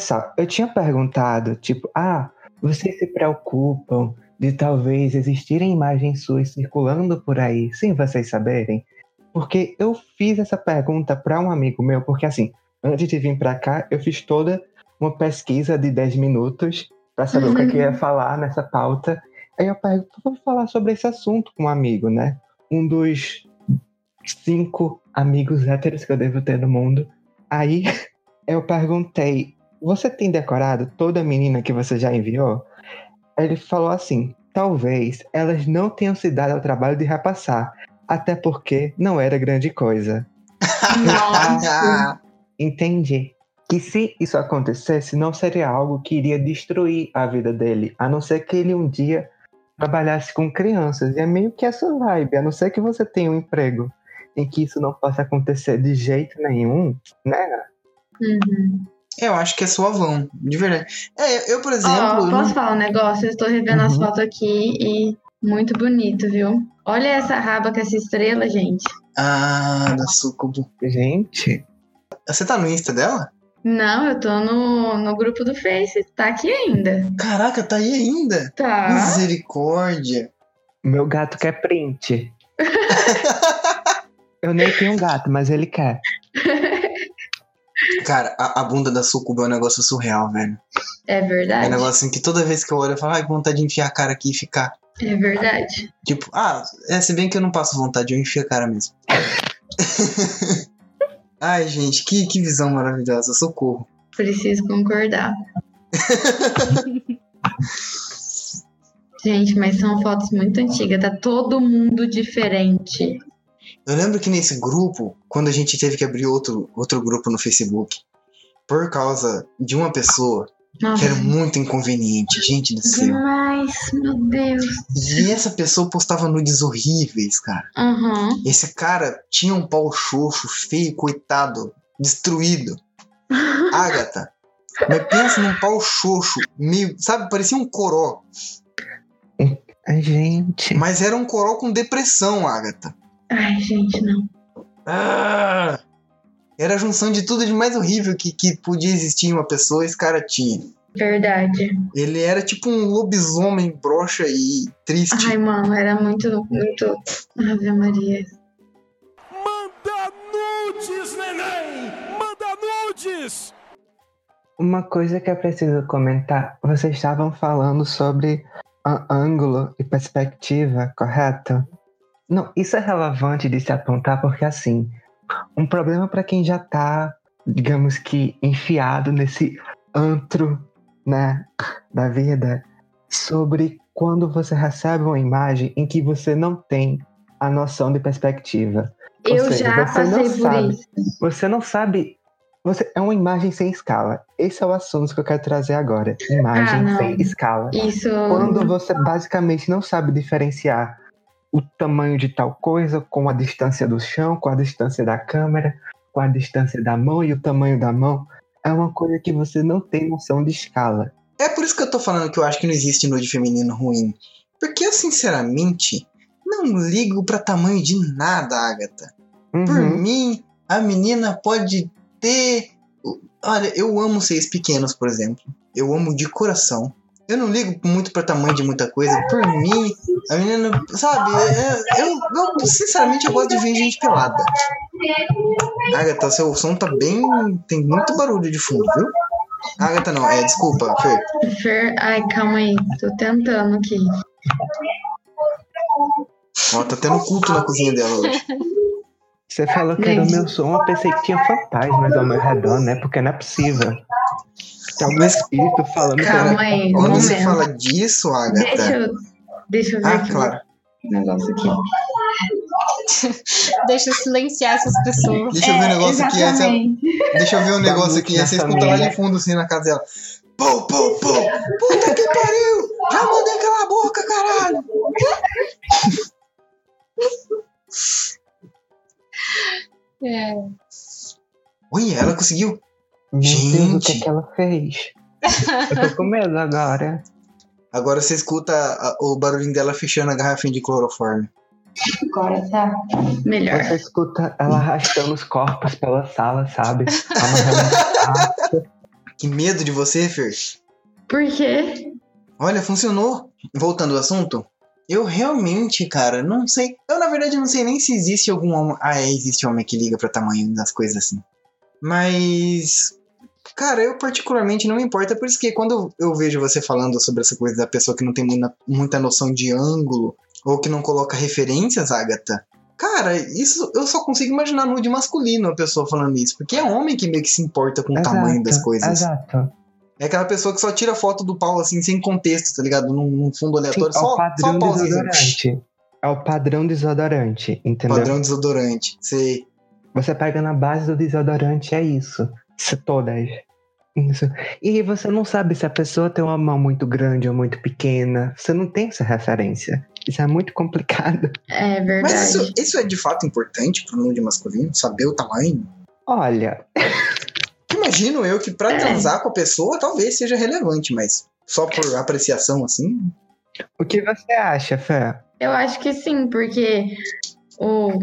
Só, eu tinha perguntado, tipo, ah, vocês se preocupam de talvez existirem imagens suas circulando por aí sem vocês saberem? Porque eu fiz essa pergunta para um amigo meu, porque assim, antes de vir para cá, eu fiz toda uma pesquisa de 10 minutos para saber o que, é que eu ia falar nessa pauta. Aí eu pergunto, vou falar sobre esse assunto com um amigo, né? Um dos cinco amigos héteros que eu devo ter no mundo. Aí [laughs] eu perguntei, você tem decorado toda menina que você já enviou? Ele falou assim: talvez elas não tenham se dado ao trabalho de repassar, até porque não era grande coisa.
Nossa. [laughs]
Entendi. que se isso acontecesse, não seria algo que iria destruir a vida dele, a não ser que ele um dia trabalhasse com crianças. E é meio que essa vibe, a não ser que você tenha um emprego em que isso não possa acontecer de jeito nenhum, né?
Uhum.
Eu acho que é suavão, de verdade. É, eu, por exemplo.
Ó,
eu
posso
não-
falar um negócio? Eu estou revendo as
Uhum.
fotos aqui e muito bonito, viu? Olha essa raba com essa estrela, gente.
Ah, da Sucubo.
Gente,
Você tá no Insta dela?
Não, eu tô no, no grupo do Face. Tá aqui ainda.
Caraca, tá aí ainda?
Tá.
Misericórdia.
meu gato quer print. [laughs] Eu nem tenho um gato, mas ele quer.
Cara, a, a bunda da Sucubo é um negócio surreal, velho.
É
É
verdade.
um negócio assim que toda vez que eu olho, eu falo, ai, que vontade de enfiar a cara aqui e ficar.
É verdade.
Tipo, ah, é, se bem que eu não passo vontade, eu enfio a cara mesmo. [laughs] ai, gente, que, que visão maravilhosa, socorro.
Preciso concordar. Gente, mas são fotos muito antigas. Tá todo mundo diferente.
Eu lembro que nesse grupo, quando a gente teve que abrir outro, outro grupo no Facebook, por causa de uma pessoa que
Nossa.
era muito inconveniente, gente do céu.
Demais, meu Deus.
E essa pessoa postava nudes horríveis, cara.
Aham.
Esse cara tinha um pau xoxo, feio, coitado, destruído. Agatha. Mas pensa num pau xoxo, meio, sabe, parecia um coró.
Ai, gente.
Mas era um coró com depressão, Agatha.
Ai, gente, não.
Ah! Era a junção de tudo de mais horrível que, que podia existir em uma pessoa, esse cara tinha.
Verdade.
Ele era tipo um lobisomem broxa e triste.
Ai, mano, era muito, muito. Ave Maria.
Manda nudes, neném! Manda nudes!
Uma coisa que eu preciso comentar, vocês estavam falando sobre a- ângulo e perspectiva, correto? Não, isso é relevante de se apontar porque assim, um problema para quem já tá, digamos que enfiado nesse antro, né, da vida, sobre quando você recebe uma imagem em que você não tem a noção de perspectiva. Ou
Eu
seja,
já
você não
passei por
sabe.
isso.
Você não sabe. Você é uma imagem sem escala. Esse é o assunto que eu quero trazer agora. Imagem
Ah,
sem escala.
Isso.
Quando você basicamente não sabe diferenciar o tamanho de tal coisa com a distância do chão, com a distância da câmera, com a distância da mão e o tamanho da mão, é uma coisa que você não tem noção de escala.
É por isso que eu tô falando que eu acho que não existe nude feminino ruim. Porque eu, sinceramente, não ligo pra tamanho de nada, Agatha. Por
Uhum.
mim, a menina pode ter. Olha, eu amo seis pequenos, por exemplo. Eu amo de coração. Eu não ligo muito pra tamanho de muita coisa. Por mim, a menina, sabe? é- eu, eu, sinceramente, eu gosto de ver gente pelada. Agatha, seu som tá bem. Tem muito barulho de fundo, viu? Agatha, não, é, desculpa, Fer.
Fer... Ai, calma aí. Tô tentando aqui.
Ó, tá tendo culto na cozinha dela hoje.
Você falou que era o meu som, eu pensei que tinha fantasmas ao meu redor, né? Porque não é possível. Tem algum espírito falando que
Calma aí, um
Quando você
momento.
fala disso,
Deixa
Agatha.
eu, deixa eu ver
Ah,
aqui
claro.
um negócio aqui. [laughs]
Deixa eu silenciar essas pessoas.
Deixa eu ver um negócio aqui. Essa,
exatamente.
deixa eu ver um negócio aqui. Aí você escuta lá de fundo, assim, na casa dela. Pô, pô, pô. [laughs] Puta que pariu. Já mandei calar a boca, caralho. [laughs]
É.
Olha, ela conseguiu.
Meu Deus, o que,
Gente.
é que ela fez? Eu tô com medo agora.
Agora você escuta a- o barulhinho dela fechando a garrafinha de cloroforme.
Agora tá melhor.
Você escuta ela arrastando os corpos pela sala, sabe? [laughs]
Que medo de você, Fer.
Por quê?
Olha, funcionou. Voltando ao assunto. Eu realmente, cara, não sei. Eu, na verdade, não sei nem se existe algum homem. Ah, é, existe homem que liga pra tamanho das coisas assim. Mas. Cara, eu particularmente não me importa, por isso que quando eu vejo você falando sobre essa coisa da pessoa que não tem muita, muita noção de ângulo, ou que não coloca referências, Agatha. Cara, isso eu só consigo imaginar nude masculino a pessoa falando isso. Porque é homem que meio que se importa com o tamanho das coisas.
Exato.
É aquela pessoa que só tira foto do pau assim, sem contexto, tá ligado? Num, num fundo
Sim,
aleatório,
é o
só, só
padrão
o pauzinho.
desodorante. É o padrão desodorante, entendeu?
Padrão desodorante. Sei.
Você pega na base do desodorante, é isso. Se todas. Isso. E você não sabe se a pessoa tem uma mão muito grande ou muito pequena. Você não tem essa referência. Isso é muito complicado.
É verdade.
Mas isso, isso é de fato importante pro nude masculino? Saber o tamanho?
Olha, [laughs]
Imagino eu que pra
É.
transar com a pessoa talvez seja relevante, mas só por apreciação assim.
o que você acha, Fé?
Eu acho que sim, porque o,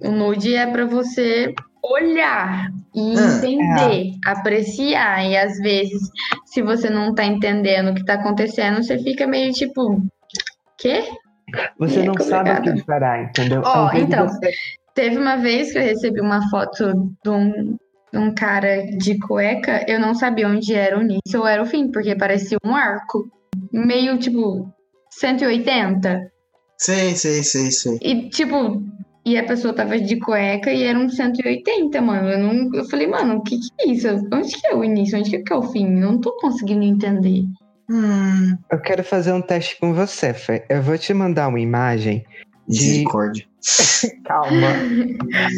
o nude é pra você olhar e
Ah,
entender, apreciar. E às vezes, se você não tá entendendo o que tá acontecendo, você fica meio tipo. Quê?
Você
É
não sabe o que esperar, entendeu?
Ó,
vezes
então,
você-
Teve uma vez que eu recebi uma foto de um, de um cara de cueca, eu não sabia onde era o início ou era o fim, porque parecia um arco. Meio tipo 180.
Sei, sei, sei, sei.
E tipo, e a pessoa tava de cueca e era um 180, mano. Eu, não, eu falei, mano, o que que é isso? Onde que é o início? Onde que é o fim? Eu não tô conseguindo entender.
Hum,
Eu quero fazer um teste com você, Fé. Eu vou te mandar uma imagem de.
misericórdia. [laughs]
Calma.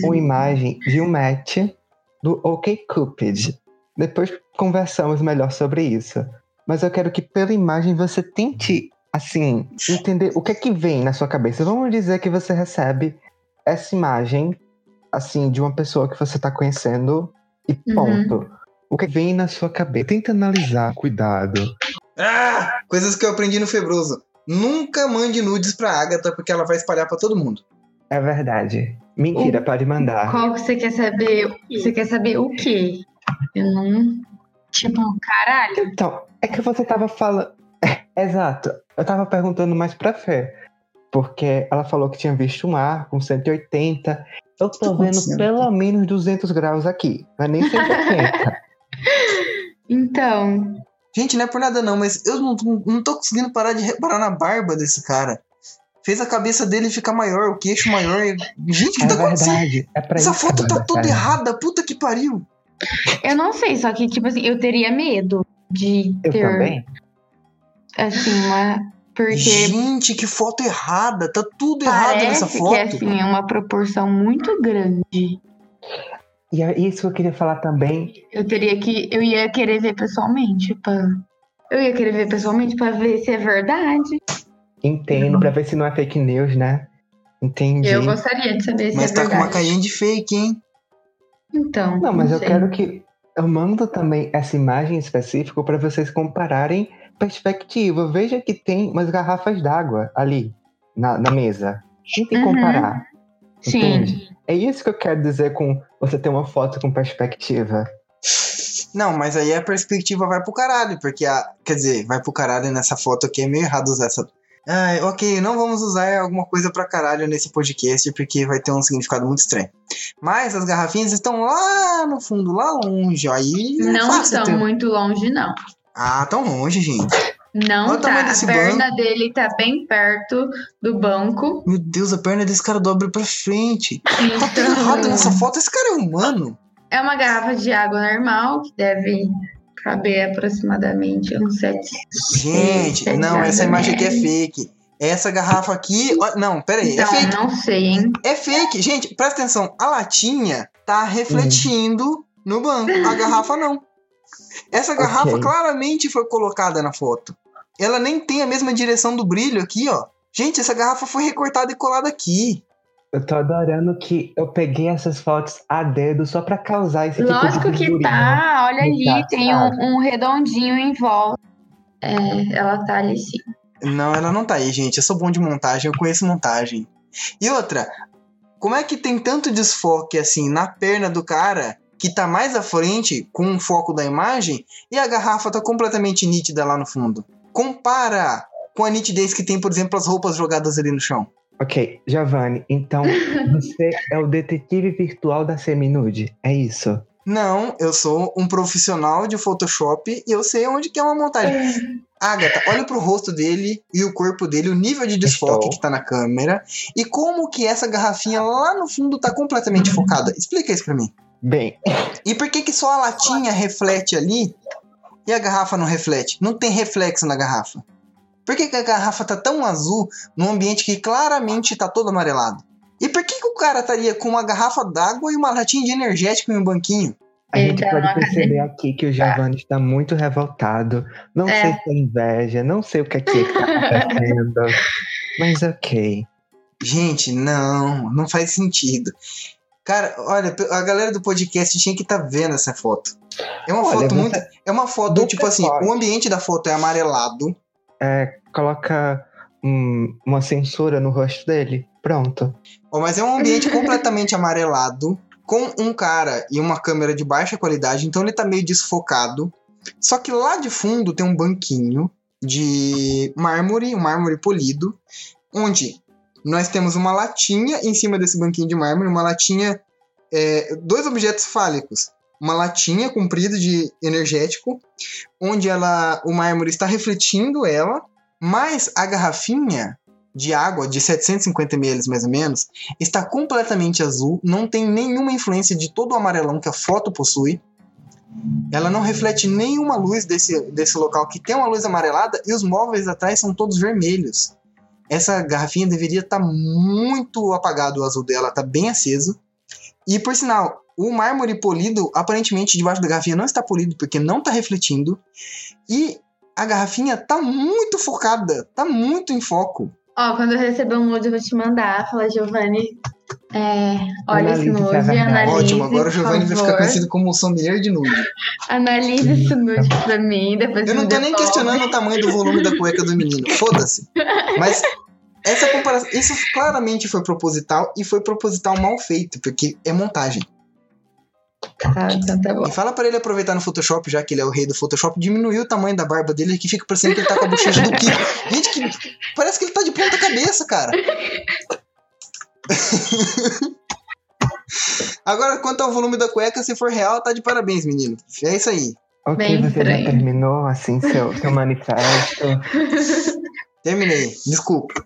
uma imagem de um match do OkCupid. Depois conversamos melhor sobre isso. Mas eu quero que pela imagem você tente, assim, entender o que é que vem na sua cabeça. Vamos dizer que você recebe essa imagem, assim, de uma pessoa que você tá conhecendo e
Uhum.
ponto. O que vem na sua cabeça? Tenta analisar, cuidado.
Ah, coisas que eu aprendi no Febroso. Nunca mande nudes pra Agatha porque ela vai espalhar pra todo mundo.
É verdade. Mentira, pode mandar.
Qual que você quer saber? Você quer saber o quê? Eu não. Tipo, caralho.
Então, é que você tava falando. [laughs] Exato. Eu tava perguntando mais pra Fê. Porque ela falou que tinha visto um ar com 180. Eu tô
Tá
vendo
acontecendo?
pelo menos 200 graus aqui. Não é nem 180. [laughs]
Então,
Gente, não é por nada não, mas eu não, não tô conseguindo parar de reparar na barba desse cara. Fez a cabeça dele ficar maior, o queixo maior. Gente, o que
é
tá acontecendo?
verdade. É pra
Essa
isso
foto tá toda errada, puta que pariu.
eu não sei, só que, tipo assim, eu teria medo de
Eu
ter,
também.
assim, uma. Porque
Gente, que foto errada. Tá tudo errado nessa
parece
foto.
que, assim, é uma proporção muito grande.
E é isso que eu queria falar também.
Eu teria que. Eu ia querer ver pessoalmente, pra. Eu ia querer ver pessoalmente pra ver se é verdade.
Entendo, pra ver se não é fake news, né? Entendi.
Eu gostaria de saber se
Mas
é
tá com
verdade.
uma carinha de fake, hein?
Então.
Não, mas eu
sei.
quero que. Eu mando também essa imagem específica para vocês compararem perspectiva. Veja que tem umas garrafas d'água ali na, na mesa. Tentem
Uhum.
comparar.
Sim.
Entende? É isso que eu quero dizer com você ter uma foto com perspectiva.
Não, mas aí a perspectiva vai pro caralho, porque a. Quer dizer, vai pro caralho nessa foto aqui, é meio errado usar essa. Ai, ok, não vamos usar alguma coisa pra caralho nesse podcast, porque vai ter um significado muito estranho. Mas as garrafinhas estão lá no fundo, lá longe, aí. é
Não estão
ter-
muito longe, não.
Ah, tão longe, gente.
Não
Olha
tá. A perna dele tá bem perto do banco.
Meu Deus, a perna desse cara dobra pra frente. Tá tudo
Então,
errado nessa foto, esse cara é humano.
é uma garrafa de água normal que deve caber aproximadamente uns 7.
Gente,
Sete
não, essa imagem aqui é fake. Essa garrafa aqui. Não, pera aí, é
Então,
fake.
não sei, hein?
É fake. Gente, presta atenção. A latinha tá refletindo no banco. A garrafa não. Essa garrafa
Ok.
claramente foi colocada na foto. Ela nem tem a mesma direção do brilho aqui, ó. Gente, essa garrafa foi recortada e colada aqui.
Eu tô adorando que eu peguei essas fotos a dedo só pra causar esse tipo
Lógico
de
que tá. Olha ali,
Tá,
tem um, um redondinho em volta. É, ela tá ali sim.
Não, ela não tá aí, gente. Eu sou bom de montagem, eu conheço montagem. E outra, como é que tem tanto desfoque assim na perna do cara que tá mais à frente com o foco da imagem e a garrafa tá completamente nítida lá no fundo? Compara com a nitidez que tem, por exemplo, as roupas jogadas ali no chão.
Ok, Giovanni, então [laughs] você é o detetive virtual da Seminude, é isso?
Não, eu sou um profissional de Photoshop e eu sei onde que é uma montagem. [laughs] Agatha, olha pro rosto dele e o corpo dele, o nível de desfoque
Estou.
que tá na câmera e como que essa garrafinha lá no fundo tá completamente focada. Explica isso pra mim.
Bem,
E por que que só a latinha reflete ali e a garrafa não reflete? Não tem reflexo na garrafa. Por que, que a garrafa tá tão azul num ambiente que claramente tá todo amarelado? E por que, que o cara estaria com uma garrafa d'água e uma latinha de energético em um banquinho?
A gente
tá
pode perceber aqui que o Giovanni está muito revoltado. Não
É.
sei se é inveja, não sei o que é que está [laughs] acontecendo. mas ok.
Gente, não, não faz sentido. Cara, olha, a galera do podcast tinha que estar vendo essa foto. É uma
Olha,
foto muito. É uma foto, tipo assim, o ambiente da foto é amarelado.
É, coloca um- uma censura no rosto dele. Pronto.
Ó, Mas é um ambiente completamente amarelado, com um cara e uma câmera de baixa qualidade, então ele tá meio desfocado. Só que lá de fundo tem um banquinho de mármore, um mármore polido, onde nós temos uma latinha em cima desse banquinho de mármore, uma latinha, é, dois objetos fálicos. Uma latinha comprida de energético, onde ela, o mármore está refletindo ela, mas a garrafinha de água de 750 ml mais ou menos está completamente azul, não tem nenhuma influência de todo o amarelão que a foto possui. Ela não reflete nenhuma luz desse, desse local que tem uma luz amarelada e os móveis atrás são todos vermelhos. Essa garrafinha deveria estar muito apagado o azul dela, está bem aceso. E por sinal, o mármore polido, aparentemente debaixo da garrafinha não está polido porque não está refletindo. E a garrafinha tá muito focada, tá muito em foco.
Ó, quando eu receber um nude, eu vou te mandar. Fala, Giovanni. É, olha esse
Analise é
nude,
verdade.
analise.
Ótimo, agora o Giovanni vai ficar conhecido como o sommelier de nude.
Analise esse nude pra mim, depois
Eu não tô nem
devolve.
questionando o tamanho do volume da cueca do menino, foda-se. Mas essa comparação, isso claramente foi proposital e foi proposital mal feito, porque é montagem.
Tá, então tá bom.
E fala pra ele aproveitar no Photoshop, já que ele é o rei do Photoshop, diminuir o tamanho da barba dele que fica parecendo que ele tá com a bochecha do Kiko. Gente, que parece que ele tá de ponta cabeça, cara. [laughs] Agora, quanto ao volume da cueca, se for real, tá de parabéns, menino. É isso aí.
Ok,
Bem
você já
estranho.
terminou assim seu, seu manifesto. [laughs]
Terminei. Desculpa.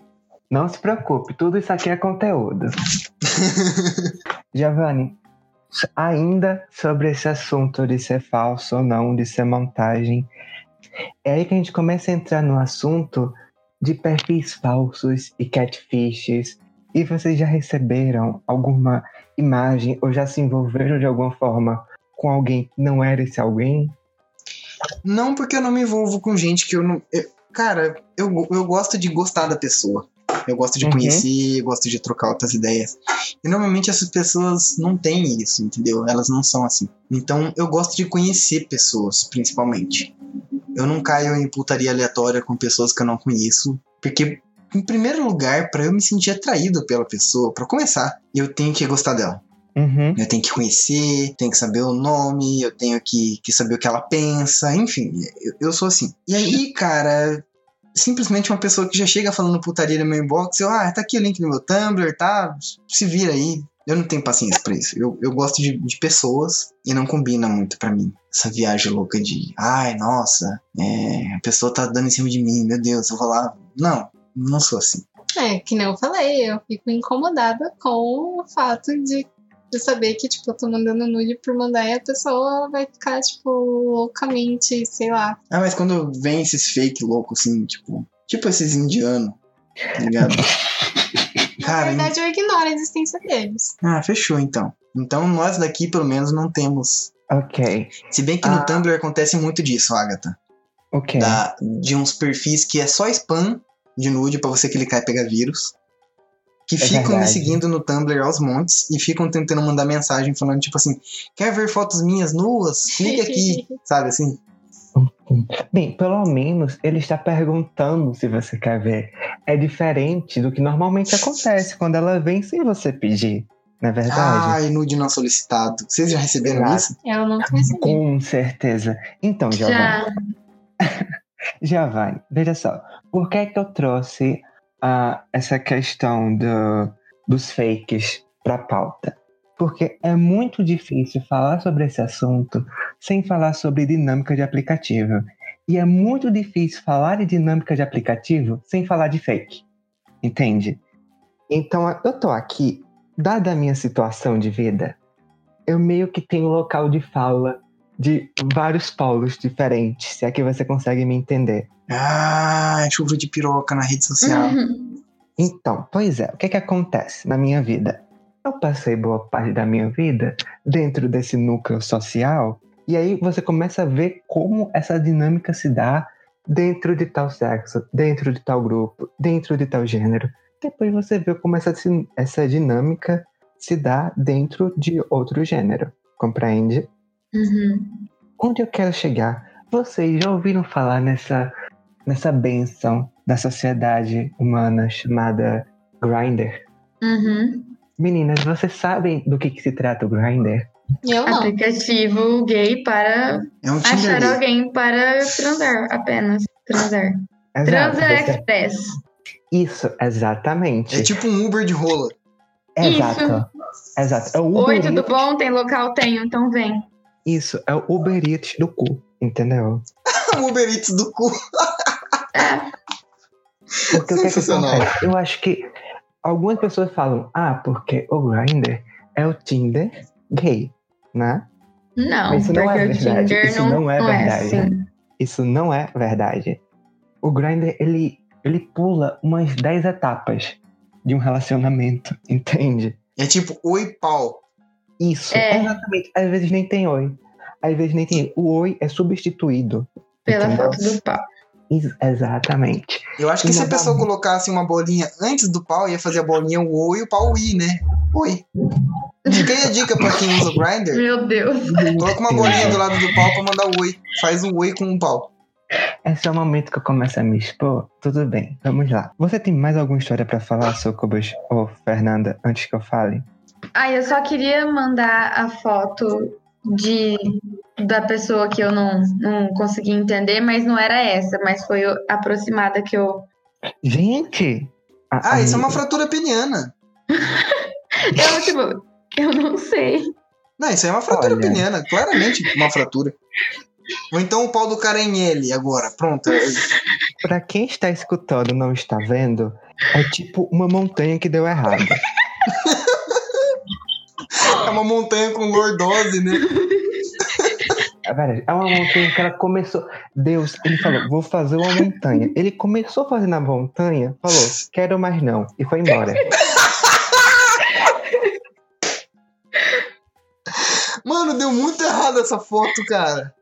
Não se preocupe, tudo isso aqui é conteúdo. [laughs] Giovanni, ainda sobre esse assunto de ser falso ou não, de ser montagem, é aí que a gente começa a entrar no assunto de perfis falsos e catfishes. E vocês já receberam alguma imagem ou já se envolveram de alguma forma com alguém que não era esse alguém?
Não porque eu não me envolvo com gente que eu não. eu- cara, eu, eu gosto de gostar da pessoa. Eu gosto de
Uhum.
conhecer, gosto de trocar outras ideias. E normalmente essas pessoas não têm isso, entendeu? Elas não são assim. Então eu gosto de conhecer pessoas, principalmente. Eu não caio em putaria aleatória com pessoas que eu não conheço, porque em primeiro lugar, pra eu me sentir atraído pela pessoa, pra começar, eu tenho que gostar dela.
Uhum.
Eu tenho que conhecer, tenho que saber o nome, eu tenho que, que saber o que ela pensa, enfim, eu, eu sou assim. E aí, [laughs] cara, simplesmente uma pessoa que já chega falando putaria no meu inbox, eu, ah, tá aqui o link no meu Tumblr, tá? Se vira aí. Eu não tenho paciência pra isso. Eu, eu gosto de, de pessoas e não combina muito pra mim. Essa viagem louca de, ai, nossa, é, a pessoa tá dando em cima de mim, meu Deus, eu vou lá. Não, não sou assim.
É, que nem eu falei, eu fico incomodada com o fato de, de saber que, tipo, eu tô mandando nude por mandar e a pessoa vai ficar, tipo, loucamente, sei lá.
Ah, mas quando vem esses fake loucos, assim, tipo, tipo esses indianos, tá ligado? [laughs]
Na
Cara,
verdade, eu ignoro a existência deles.
Ah, fechou então. Então nós daqui pelo menos não temos.
Ok,
Se bem que no
Ah.
Tumblr acontece muito disso, Agatha.
ok.
Da, de uns perfis que é só spam de nude pra você clicar e pegar vírus. Que ficam me
verdade.
seguindo no Tumblr aos montes e ficam tentando mandar mensagem falando, tipo assim, quer ver fotos minhas nuas? Clique aqui, [laughs] sabe assim?
Bem, pelo menos ele está perguntando se você quer ver. É diferente do que normalmente acontece quando ela vem sem você pedir, não é verdade?
Ai, nude não solicitado. Vocês já receberam
Exato.
isso?
Eu não recebi.
Com certeza. Então, Giovanni,
Já.
Giovanni, [laughs] veja só. Por que, que eu trouxe ah, essa questão do, dos fakes para pauta? Porque é muito difícil falar sobre esse assunto sem falar sobre dinâmica de aplicativo. E é muito difícil falar de dinâmica de aplicativo sem falar de fake. Entende? Então, eu tô aqui, dada a minha situação de vida, eu meio que tenho local de fala de vários polos diferentes, se é que você consegue me entender.
Ah, chuva de piroca na rede social.
Uhum. [laughs]
Então, pois é, o que que acontece na minha vida? eu passei boa parte da minha vida dentro desse núcleo social, e aí você começa a ver como essa dinâmica se dá dentro de tal sexo, dentro de tal grupo, dentro de tal gênero. Depois você vê como essa, essa dinâmica se dá dentro de outro gênero. Compreende?
Uhum.
Onde eu quero chegar? Vocês já ouviram falar nessa, nessa benção da sociedade humana chamada Grindr?
Uhum.
Meninas, vocês sabem do que, que se trata o Grindr?
Eu não.
Aplicativo gay para
É um
achar alguém para transar, apenas. Transar. Transa
você-
Express.
Isso, exatamente.
É tipo um Uber de rola.
Exato. Exato. É o Uber
Oi, tudo
Eats-
bom? Tem local? Tenho, então vem.
Isso, é o Uber Eats do cu, entendeu? [laughs]
Uber Eats do cu.
É, [laughs]
Porque o que, é que
Sensacional.
acontece? Eu acho que algumas pessoas falam, ah, porque o Grindr é o Tinder gay, né?
não,
Mas isso
porque
não é
o
verdade.
Tinder
Isso
não,
não é
não
verdade.
assim.
Isso não é verdade. O Grindr, ele, ele pula umas 10 etapas de um relacionamento, [laughs] entende?
É tipo, oi, pau.
Isso,
É.
exatamente. Às vezes nem tem oi. Às vezes nem tem. O oi é substituído.
Pela
entendeu?
foto do pau.
Exatamente.
Eu acho que se a pessoa colocasse uma bolinha antes do pau, ia fazer a bolinha o oi e o pau o i, né? Oi. Fica aí a dica pra quem usa o Grindr.
Meu Deus.
Coloca uma bolinha do lado do pau pra mandar o oi. Faz um oi com um pau.
Esse é o momento que eu começo a me expor. Tudo bem, vamos lá. Você tem mais alguma história pra falar, Socobas ou Fernanda, antes que eu fale?
Ah, eu só queria mandar a foto de da pessoa que eu não, não consegui entender, mas não era essa, mas foi aproximada que eu.
Gente! a-
Ah, isso é uma fratura peniana. [laughs]
Eu, tipo, eu não sei.
Não, isso aí é uma fratura
Olha.
peniana. Claramente uma fratura. Ou então o pau do cara é em L agora. Pronto. [laughs]
Pra quem está escutando e não está vendo, é tipo uma montanha que deu errado. [laughs]
É uma montanha com lordose, né?
É é uma montanha que ela começou. Deus, ele falou, vou fazer uma montanha. Ele começou fazendo a montanha, falou, quero mais não, e foi embora.
Mano, deu muito errado essa foto, cara.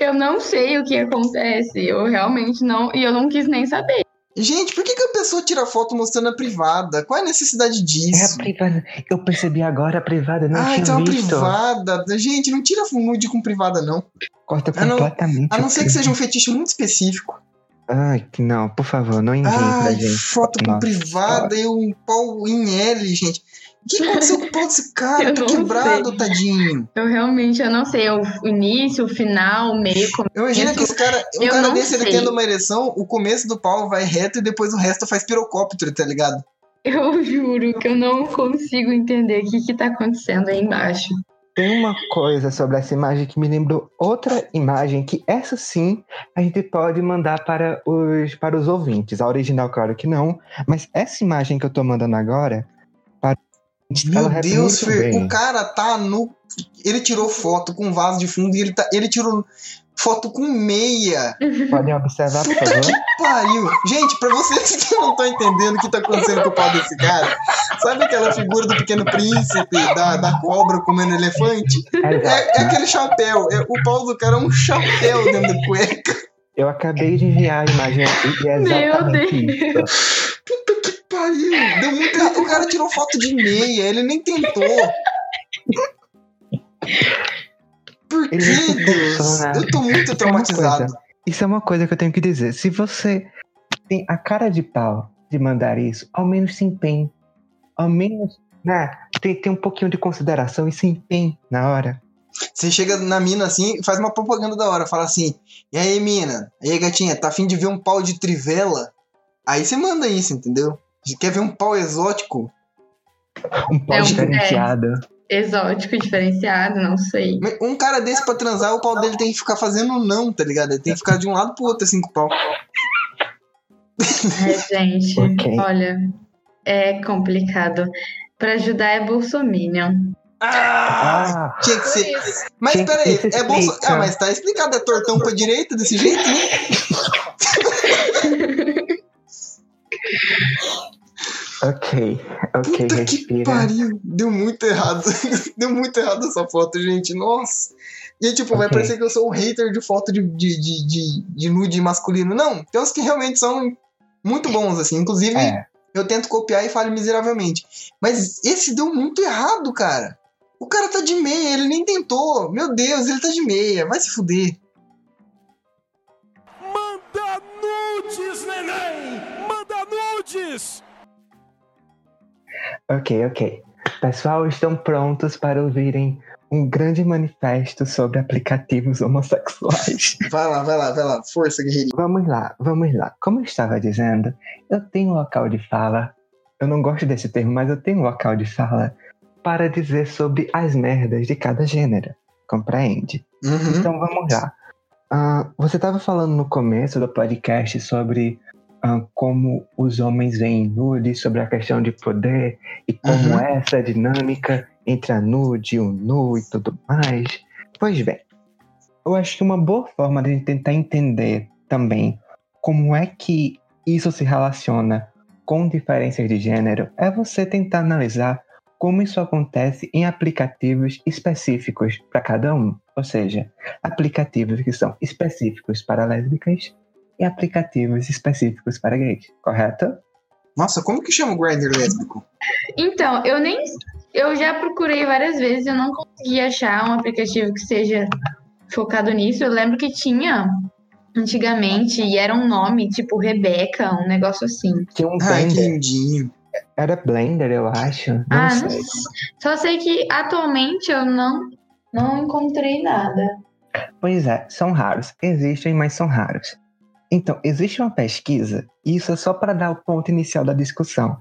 Eu não sei o que acontece. Eu realmente não. E eu não quis nem saber.
Gente, por que, que a pessoa tira foto mostrando a privada? Qual é a necessidade
É a
disso?
privada. Eu percebi agora a privada, não
Ah,
tinha
então a
visto.
privada. Gente, não tira nude com privada, não.
Corta
A não-
completamente.
A não ser que seja um fetiche muito específico.
Ai, não, por favor, não envie pra
Ai,
gente.
foto com
Nossa
privada e um pau em L, gente. O que aconteceu com o pau desse cara?
Eu
Tá quebrado,
sei.
tadinho.
Eu realmente eu não sei. O início, o final, o meio. Como...
Eu imagino que esse cara, um
Eu
cara desse, ele
sei.
tendo uma ereção, o começo do pau vai reto e depois o resto faz pirocóptero, tá ligado?
Eu juro que eu não consigo entender o que, que tá acontecendo aí embaixo.
Tem uma coisa sobre essa imagem que me lembrou outra imagem que essa sim a gente pode mandar para os, para os ouvintes. A original, claro que não, mas essa imagem que eu tô mandando agora
Meu
ela
Deus, Fer,
bem.
o cara tá no. Ele tirou foto com vaso de fundo e ele, tá... ele tirou foto com meia.
Podem observar, por
Puta
favor.
que pariu. Gente, pra vocês que não estão entendendo o que tá acontecendo com o pau desse cara, sabe aquela figura do pequeno príncipe, da, da cobra comendo elefante? É, é aquele chapéu. É, o pau do cara é um chapéu dentro da cueca.
Eu acabei de enviar a imagem e é
Meu
exatamente
Deus.
isso.
Pariu. Deu muito errado. O cara tirou foto de meia, ele nem tentou. Por que, Deus? Eu tô muito
Isso é uma
traumatizado.
coisa- Isso é uma coisa que eu tenho que dizer. Se você tem a cara de pau de mandar isso, ao menos se empenhe. Ao menos, né? Tem, tem um pouquinho de consideração e se empenhe na hora.
Você chega na mina assim e faz uma propaganda da hora. Fala assim: E aí, mina? E aí, gatinha, tá afim de ver um pau de trivela? Aí você manda isso, entendeu? Quer ver um pau exótico?
Um pau
É um-
diferenciado.
Exótico, diferenciado, não sei.
Um cara desse pra transar, o pau dele tem que ficar fazendo não, tá ligado? Ele tem que ficar de um lado pro outro assim com o pau.
É, gente, [laughs]
Ok.
olha, é complicado. Pra ajudar é Bolsominion.
Ah!
Ah,
Tinha que ser. Mas peraí,
ser
é bolso.
explica.
Ah, mas tá explicado, é tortão pra direita desse jeito, né? [laughs]
Ok, ok,
Puta que
respira.
pariu. Deu muito errado. [laughs] Deu muito errado essa foto, gente. Nossa. E aí, tipo, vai
Ok.
parecer que eu sou o hater de foto de, de, de, de, de nude masculino. Não, tem uns que realmente são muito bons, assim. Inclusive,
É,
eu tento copiar e falho miseravelmente. Mas esse deu muito errado, cara. O cara tá de meia, ele nem tentou. Meu Deus, ele tá de meia. Vai se fuder.
Manda nudes, neném! Manda nudes!
Ok, ok. Pessoal, estão prontos para ouvirem um grande manifesto sobre aplicativos homossexuais. [laughs]
Vai lá, vai lá, vai lá. Força, guerreirinho.
Vamos lá, vamos lá. Como eu estava dizendo, eu tenho um local de fala. Eu não gosto desse termo, mas eu tenho um local de fala para dizer sobre as merdas de cada gênero. Compreende?
Uhum.
Então vamos lá. Ah, você estava falando no começo do podcast sobre como os homens veem nude, sobre a questão de poder e como
Uhum.
essa dinâmica entre a nude e o nu e tudo mais. Pois bem, eu acho que uma boa forma de tentar entender também como é que isso se relaciona com diferenças de gênero é você tentar analisar como isso acontece em aplicativos específicos para cada um. Ou seja, aplicativos que são específicos para lésbicas e aplicativos específicos para gays, correto?
Nossa, como que chama o Grindr lésbico?
Então, eu nem. Eu já procurei várias vezes, eu não consegui achar um aplicativo que seja focado nisso. Eu lembro que tinha antigamente e era um nome tipo Rebeca, um negócio assim.
Tinha um
Ai, lindinho.
era Blender, eu acho. Não
ah,
sei.
não sei. Só sei que atualmente eu não, não encontrei nada.
Pois é, são raros. Existem, mas são raros. Então, existe uma pesquisa, e isso é só para dar o ponto inicial da discussão,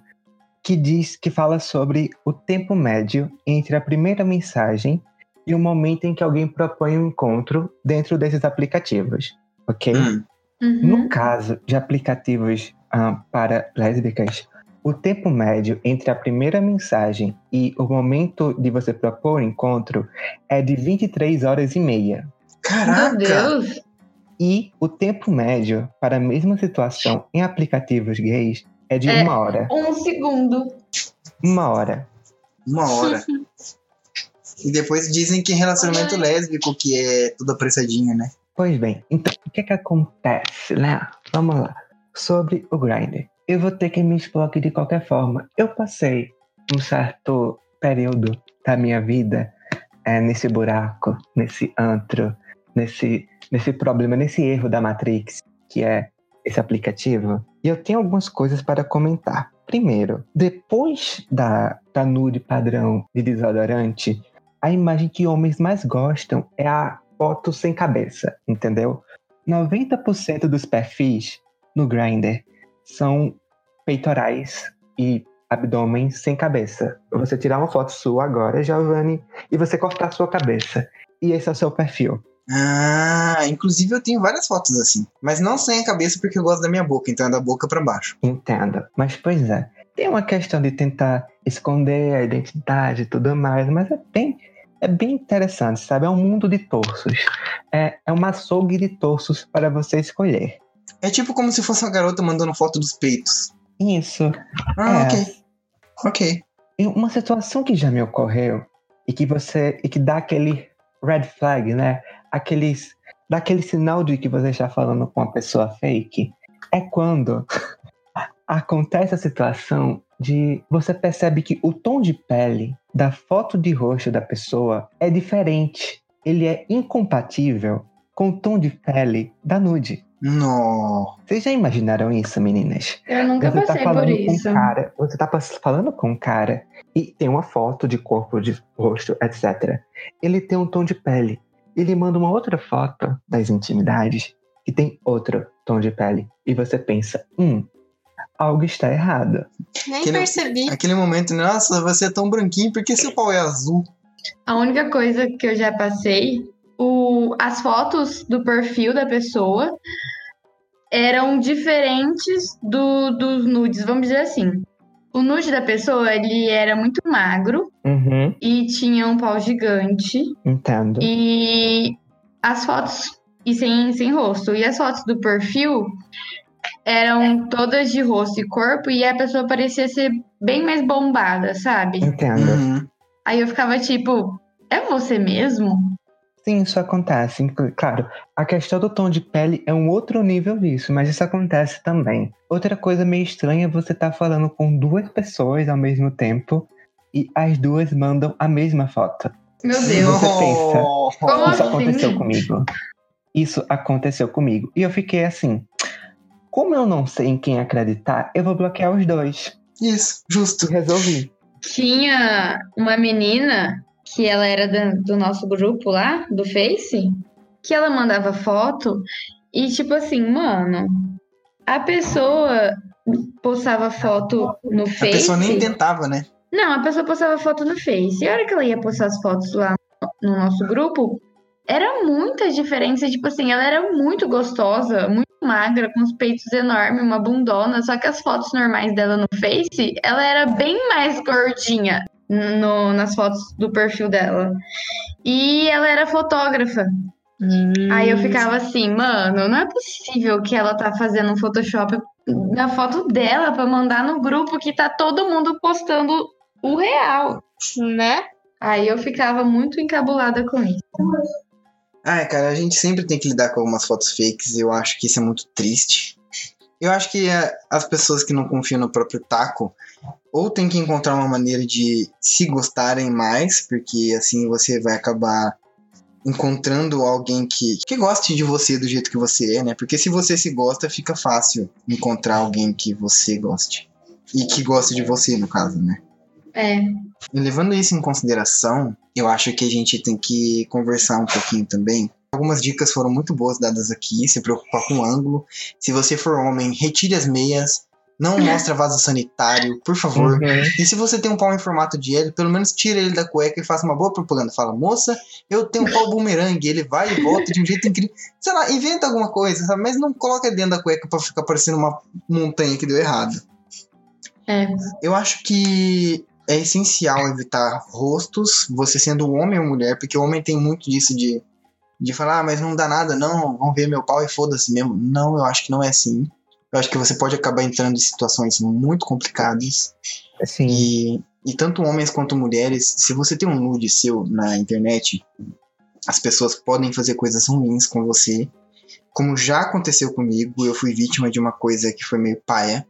que diz que fala sobre o tempo médio entre a primeira mensagem e o momento em que alguém propõe um encontro dentro desses aplicativos, ok?
Hum.
Uhum.
No caso de aplicativos ah, para lésbicas, o tempo médio entre a primeira mensagem e o momento de você propor o encontro é de 23 horas e meia.
Caraca!
Meu Deus!
E o tempo médio para a mesma situação em aplicativos gays é de
É.
uma hora.
Um segundo.
Uma hora.
Uma hora. [laughs] e depois dizem que relacionamento lésbico que é tudo apressadinho, né?
Pois bem, então o que que acontece, né? Vamos lá. Sobre o Grindr. Eu vou ter que me expor aqui de qualquer forma. Eu passei um certo período da minha vida é, nesse buraco, nesse antro, nesse, nesse problema, nesse erro da Matrix, que é esse aplicativo. E eu tenho algumas coisas para comentar. Primeiro, depois da, da nude padrão de desodorante, a imagem que homens mais gostam é a foto sem cabeça, entendeu? 90% dos perfis no Grindr são peitorais e abdômen sem cabeça. Você tirar uma foto sua agora, Giovanni, e você cortar sua cabeça. E esse é o seu perfil.
Ah, inclusive eu tenho várias fotos assim. Mas não sem a cabeça porque eu gosto da minha boca, então é da boca pra baixo.
Entendo. Mas, pois é, tem uma questão de tentar esconder a identidade e tudo mais, mas é bem, é bem interessante, sabe? É um mundo de torsos. É, é uma açougue de torsos para você escolher.
É tipo como se fosse uma garota mandando foto dos peitos.
Isso.
Ah,
é.
ok. Ok.
E uma situação que já me ocorreu e que você e que dá aquele red flag, né? Aqueles dá aquele sinal de que você está falando com uma pessoa fake é quando [laughs] acontece a situação de você percebe que o tom de pele da foto de rosto da pessoa é diferente. Ele é incompatível com o tom de pele da nude.
Nó.
Vocês já imaginaram isso, meninas?
Eu nunca
Você tá
passei por
falando
isso.
com um cara, você tá falando com um cara e tem uma foto de corpo, de rosto, etc. Ele tem um tom de pele. Ele manda uma outra foto das intimidades que tem outro tom de pele. E você pensa, hum, algo está errado.
Nem
Que não-
percebi.
Aquele momento, nossa, você é tão branquinho, por que seu pau é azul?
A única coisa que eu já passei, o, as fotos do perfil da pessoa eram diferentes do, dos nudes, vamos dizer assim. O nude da pessoa, ele era muito magro
Uhum,
e tinha um pau gigante.
entendo.
E as fotos, e sem, sem rosto. E as fotos do perfil eram todas de rosto e corpo e a pessoa parecia ser bem mais bombada, sabe?
Entendo.
Uhum.
Aí eu ficava tipo, é você mesmo?
Sim, isso acontece. Claro, a questão do tom de pele é um outro nível disso, mas isso acontece também. Outra coisa meio estranha é você estar falando com duas pessoas ao mesmo tempo e as duas mandam a mesma foto.
Meu
Você
Deus.
pensa.
Como
Isso
assim?
aconteceu comigo. Isso aconteceu comigo. E eu fiquei assim. Como eu não sei em quem acreditar, eu vou bloquear os dois.
Isso, justo.
Resolvi.
Tinha uma menina que ela era da- do nosso grupo lá, do Face, que ela mandava foto e tipo assim, mano, a pessoa postava foto no
A
Face.
pessoa nem tentava, né?
Não, a pessoa postava foto no Face. E a hora que ela ia postar as fotos lá no nosso grupo, era muita diferença. Tipo assim, ela era muito gostosa, muito magra, com os peitos enormes, uma bundona. Só que as fotos normais dela no Face, ela era bem mais gordinha no- nas fotos do perfil dela. E ela era fotógrafa. Aí eu ficava assim, mano, não é possível que ela tá fazendo um Photoshop na foto dela pra mandar no grupo que tá todo mundo postando o real.
Né?
Aí eu ficava muito encabulada com isso.
Ai, cara, a gente sempre tem que lidar com algumas fotos fakes. Eu acho que isso é muito triste. Eu acho que é, as pessoas que não confiam no próprio taco ou tem que encontrar uma maneira de se gostarem mais, porque assim você vai acabar encontrando alguém que, que goste de você do jeito que você é, né? Porque se você se gosta, fica fácil encontrar alguém que você goste. E que goste de você, no caso, né?
É.
Levando isso em consideração, eu acho que a gente tem que conversar um pouquinho também. Algumas dicas foram muito boas dadas aqui, se preocupar com o ângulo. Se você for homem, retire as meias, não mostre vaso sanitário, por favor.
Uhum.
E se você tem um pau em formato de L, pelo menos tira ele da cueca e faça uma boa propaganda. Fala, moça, eu tenho um pau bumerangue, ele vai e volta de um jeito incrível. Sei lá, inventa alguma coisa, sabe? Mas não coloca dentro da cueca pra ficar parecendo uma montanha que deu errado.
É.
Eu acho que é essencial evitar rostos, você sendo homem ou mulher, porque o homem tem muito disso de, de falar, ah, mas não dá nada, não, vão ver meu pau e foda-se mesmo. Não, eu acho que não é assim. Eu acho que você pode acabar entrando em situações muito complicadas.
Sim.
E, e tanto homens quanto mulheres, se você tem um nude seu na internet, as pessoas podem fazer coisas ruins com você. Como já aconteceu comigo, eu fui vítima de uma coisa que foi meio paia.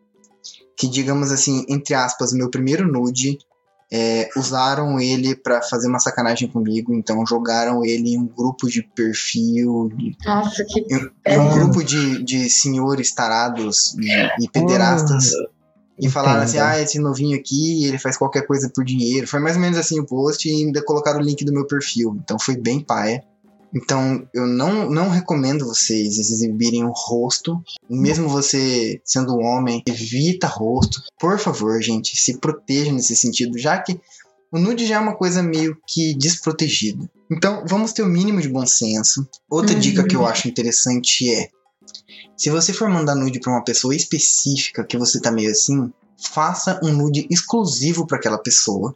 Que, digamos assim, entre aspas, o meu primeiro nude, é, usaram ele pra fazer uma sacanagem comigo. Então, jogaram ele em um grupo de perfil,
Nossa, que.
em,
É.
em um grupo de, de senhores tarados e, e pederastas. E falaram assim,
Entendo.
ah, esse novinho aqui, ele faz qualquer coisa por dinheiro. Foi mais ou menos assim o post e ainda colocaram o link do meu perfil. Então foi bem paia. Então eu não, não recomendo vocês exibirem o rosto. Mesmo você sendo um homem, evita rosto. Por favor, gente, se proteja nesse sentido, já que o nude já é uma coisa meio que desprotegida. Então vamos ter o mínimo de bom senso. Outra
Uhum.
dica que eu acho interessante é se você for mandar nude pra uma pessoa específica que você tá meio assim, faça um nude exclusivo pra aquela pessoa.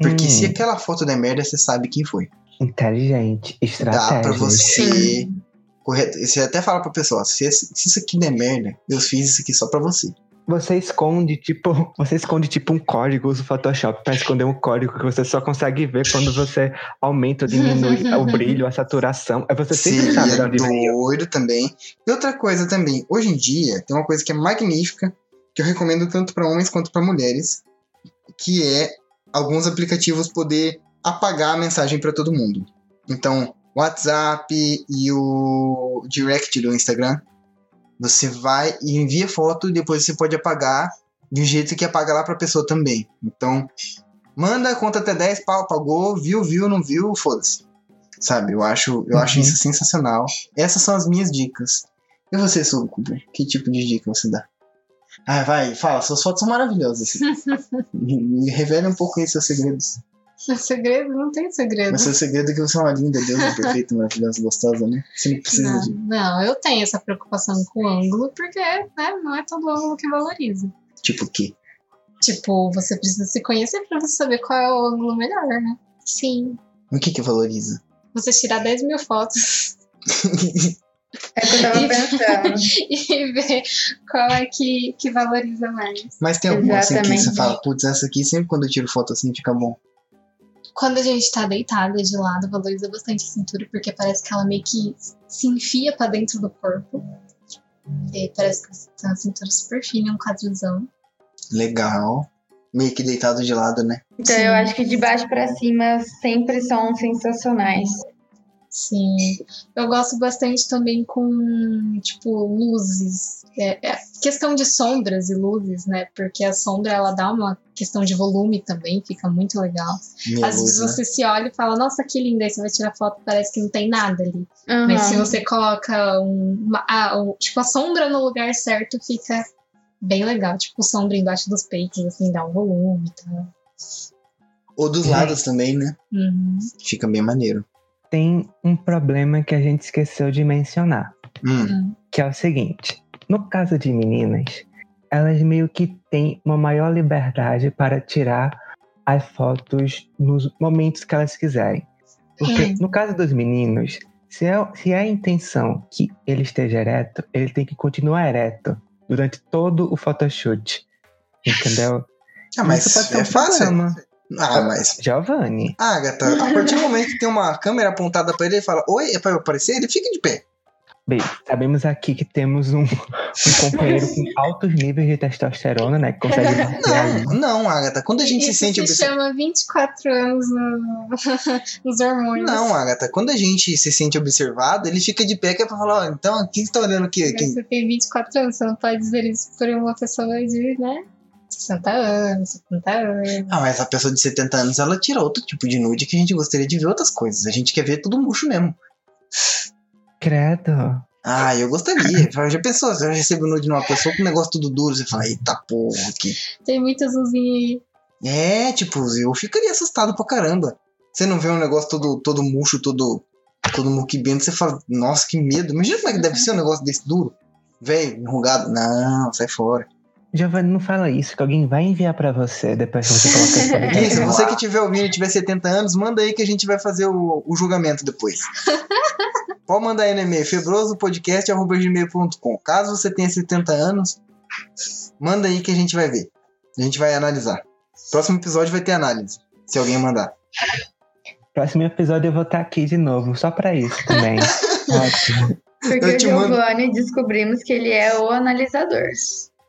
Porque
Hum,
se aquela foto der merda, você sabe quem foi.
Inteligente,
Dá
estratégia.
pra você.
Sim.
Correto. Você até fala pra pessoa: se, se isso aqui der merda, eu fiz isso aqui só pra você.
Você esconde, tipo, [laughs] você esconde tipo um código do Photoshop pra esconder um código que você só consegue ver quando você aumenta ou diminui [laughs] o brilho, a saturação. Aí você sempre sabe de
Seria
onde veio.
doido também. E outra coisa também, hoje em dia, tem uma coisa que é magnífica, que eu recomendo tanto pra homens quanto pra mulheres, que é alguns aplicativos poder apagar a mensagem pra todo mundo. Então, WhatsApp e o Direct do Instagram, você vai e envia foto e depois você pode apagar de um jeito que apaga lá pra pessoa também. Então, manda, conta até 10, pau, pagou, viu, viu, não viu, foda-se. Sabe, eu acho, eu acho
Uhum.
isso sensacional. Essas são as minhas dicas. E você, Cooper? Que tipo de dica você dá? Ah, vai, fala, suas fotos são maravilhosas. [laughs] me revele um pouco aí seus segredos.
Não é segredo? Não tem segredo.
Mas seu segredo é que você é uma linda, deusa, perfeita, maravilhosa, gostosa, né? Você não precisa
Não,
de.
não, eu tenho essa preocupação com o ângulo, porque né, não é todo ângulo que valoriza.
Tipo o quê?
Tipo, você precisa se conhecer pra você saber qual é o ângulo melhor, né? Sim.
O que que valoriza?
Você tirar 10 mil fotos
É o que eu tava [laughs] pensando. [laughs]
e ver qual é que, que valoriza mais.
Mas tem alguma assim que você fala, putz, essa aqui sempre quando eu tiro foto assim fica bom.
Quando a gente tá deitada de lado, valoriza bastante a cintura, porque parece que ela meio que se enfia pra dentro do corpo. E parece que você tem uma cintura super fina, um quadrilzão.
Legal. Meio que deitado de lado, né?
Então
Sim.
eu acho que de baixo pra cima sempre são sensacionais.
Sim. Eu gosto bastante também com, tipo, luzes. É, é questão de sombras e luzes, né? Porque a sombra, ela dá uma questão de volume também, fica muito legal.
Meia
Às
luz,
vezes
né?
você se olha e fala, nossa, que linda. Aí você vai tirar foto parece que não tem nada ali.
Aham.
Mas se você coloca um, uma, ah, um- tipo, a sombra no lugar certo, fica bem legal. Tipo, sombra embaixo dos peitos, assim, dá um volume e tal.
Ou dos lados também, né?
Uhum.
Fica bem maneiro.
Tem um problema que a gente esqueceu de mencionar,
Hum.
que é o seguinte: no caso de meninas, elas meio que têm uma maior liberdade para tirar as fotos nos momentos que elas quiserem. Porque
Hum.
no caso dos meninos, se é, se é a intenção que ele esteja ereto, ele tem que continuar ereto durante todo o photoshoot. Entendeu?
Ah, mas
Isso pode ser um
é fácil.
problema.
Ah, mas.
Giovanni,
Agatha, a partir do momento que tem uma câmera apontada pra ele e fala, oi, é pra eu aparecer, ele fica de pé.
bem, sabemos aqui que temos um, um companheiro com [laughs] altos níveis de testosterona, né? Que consegue.
Não, não, Agatha. Quando a gente
Isso
se sente
se chama 24 anos no- [laughs] nos hormônios.
Não, Agatha, quando a gente se sente observado, ele fica de pé que é pra falar, ó, então, quem que tá olhando aqui?
Mas
Quem?
Você tem 24 anos, você não pode dizer isso por uma pessoa de, né? 60 anos, 70 anos.
Ah, mas a pessoa de 70 anos, ela tira outro tipo de nude que a gente gostaria de ver outras coisas. A gente quer ver tudo murcho mesmo.
Credo.
Ah, eu gostaria. [laughs] Já pensou, se eu recebo nude de uma pessoa com um negócio tudo duro, você fala, eita porra, que...
Tem muita azulzinha aí.
É, tipo, eu ficaria assustado pra caramba. Você não vê um negócio todo, todo murcho, todo, todo muquibento, você fala, nossa, que medo. Imagina como é que deve ser um negócio desse duro. Velho, enrugado. Não, sai fora.
Giovanni, não fala isso, que alguém vai enviar pra você depois que você colocar.
Isso,
no
você que tiver ouvindo e tiver 70 anos, manda aí que a gente vai fazer o, o julgamento depois. [laughs] Pode mandar aí no e-mail, febrosopodcast.gmail.com. Caso você tenha 70 anos, manda aí que a gente vai ver. A gente vai analisar. Próximo episódio vai ter análise, se alguém mandar.
Próximo episódio eu vou estar aqui de novo, só pra isso também. [laughs] Ótimo.
Porque
Eu
o
te mando-
Giovanni descobrimos que ele é o analisador.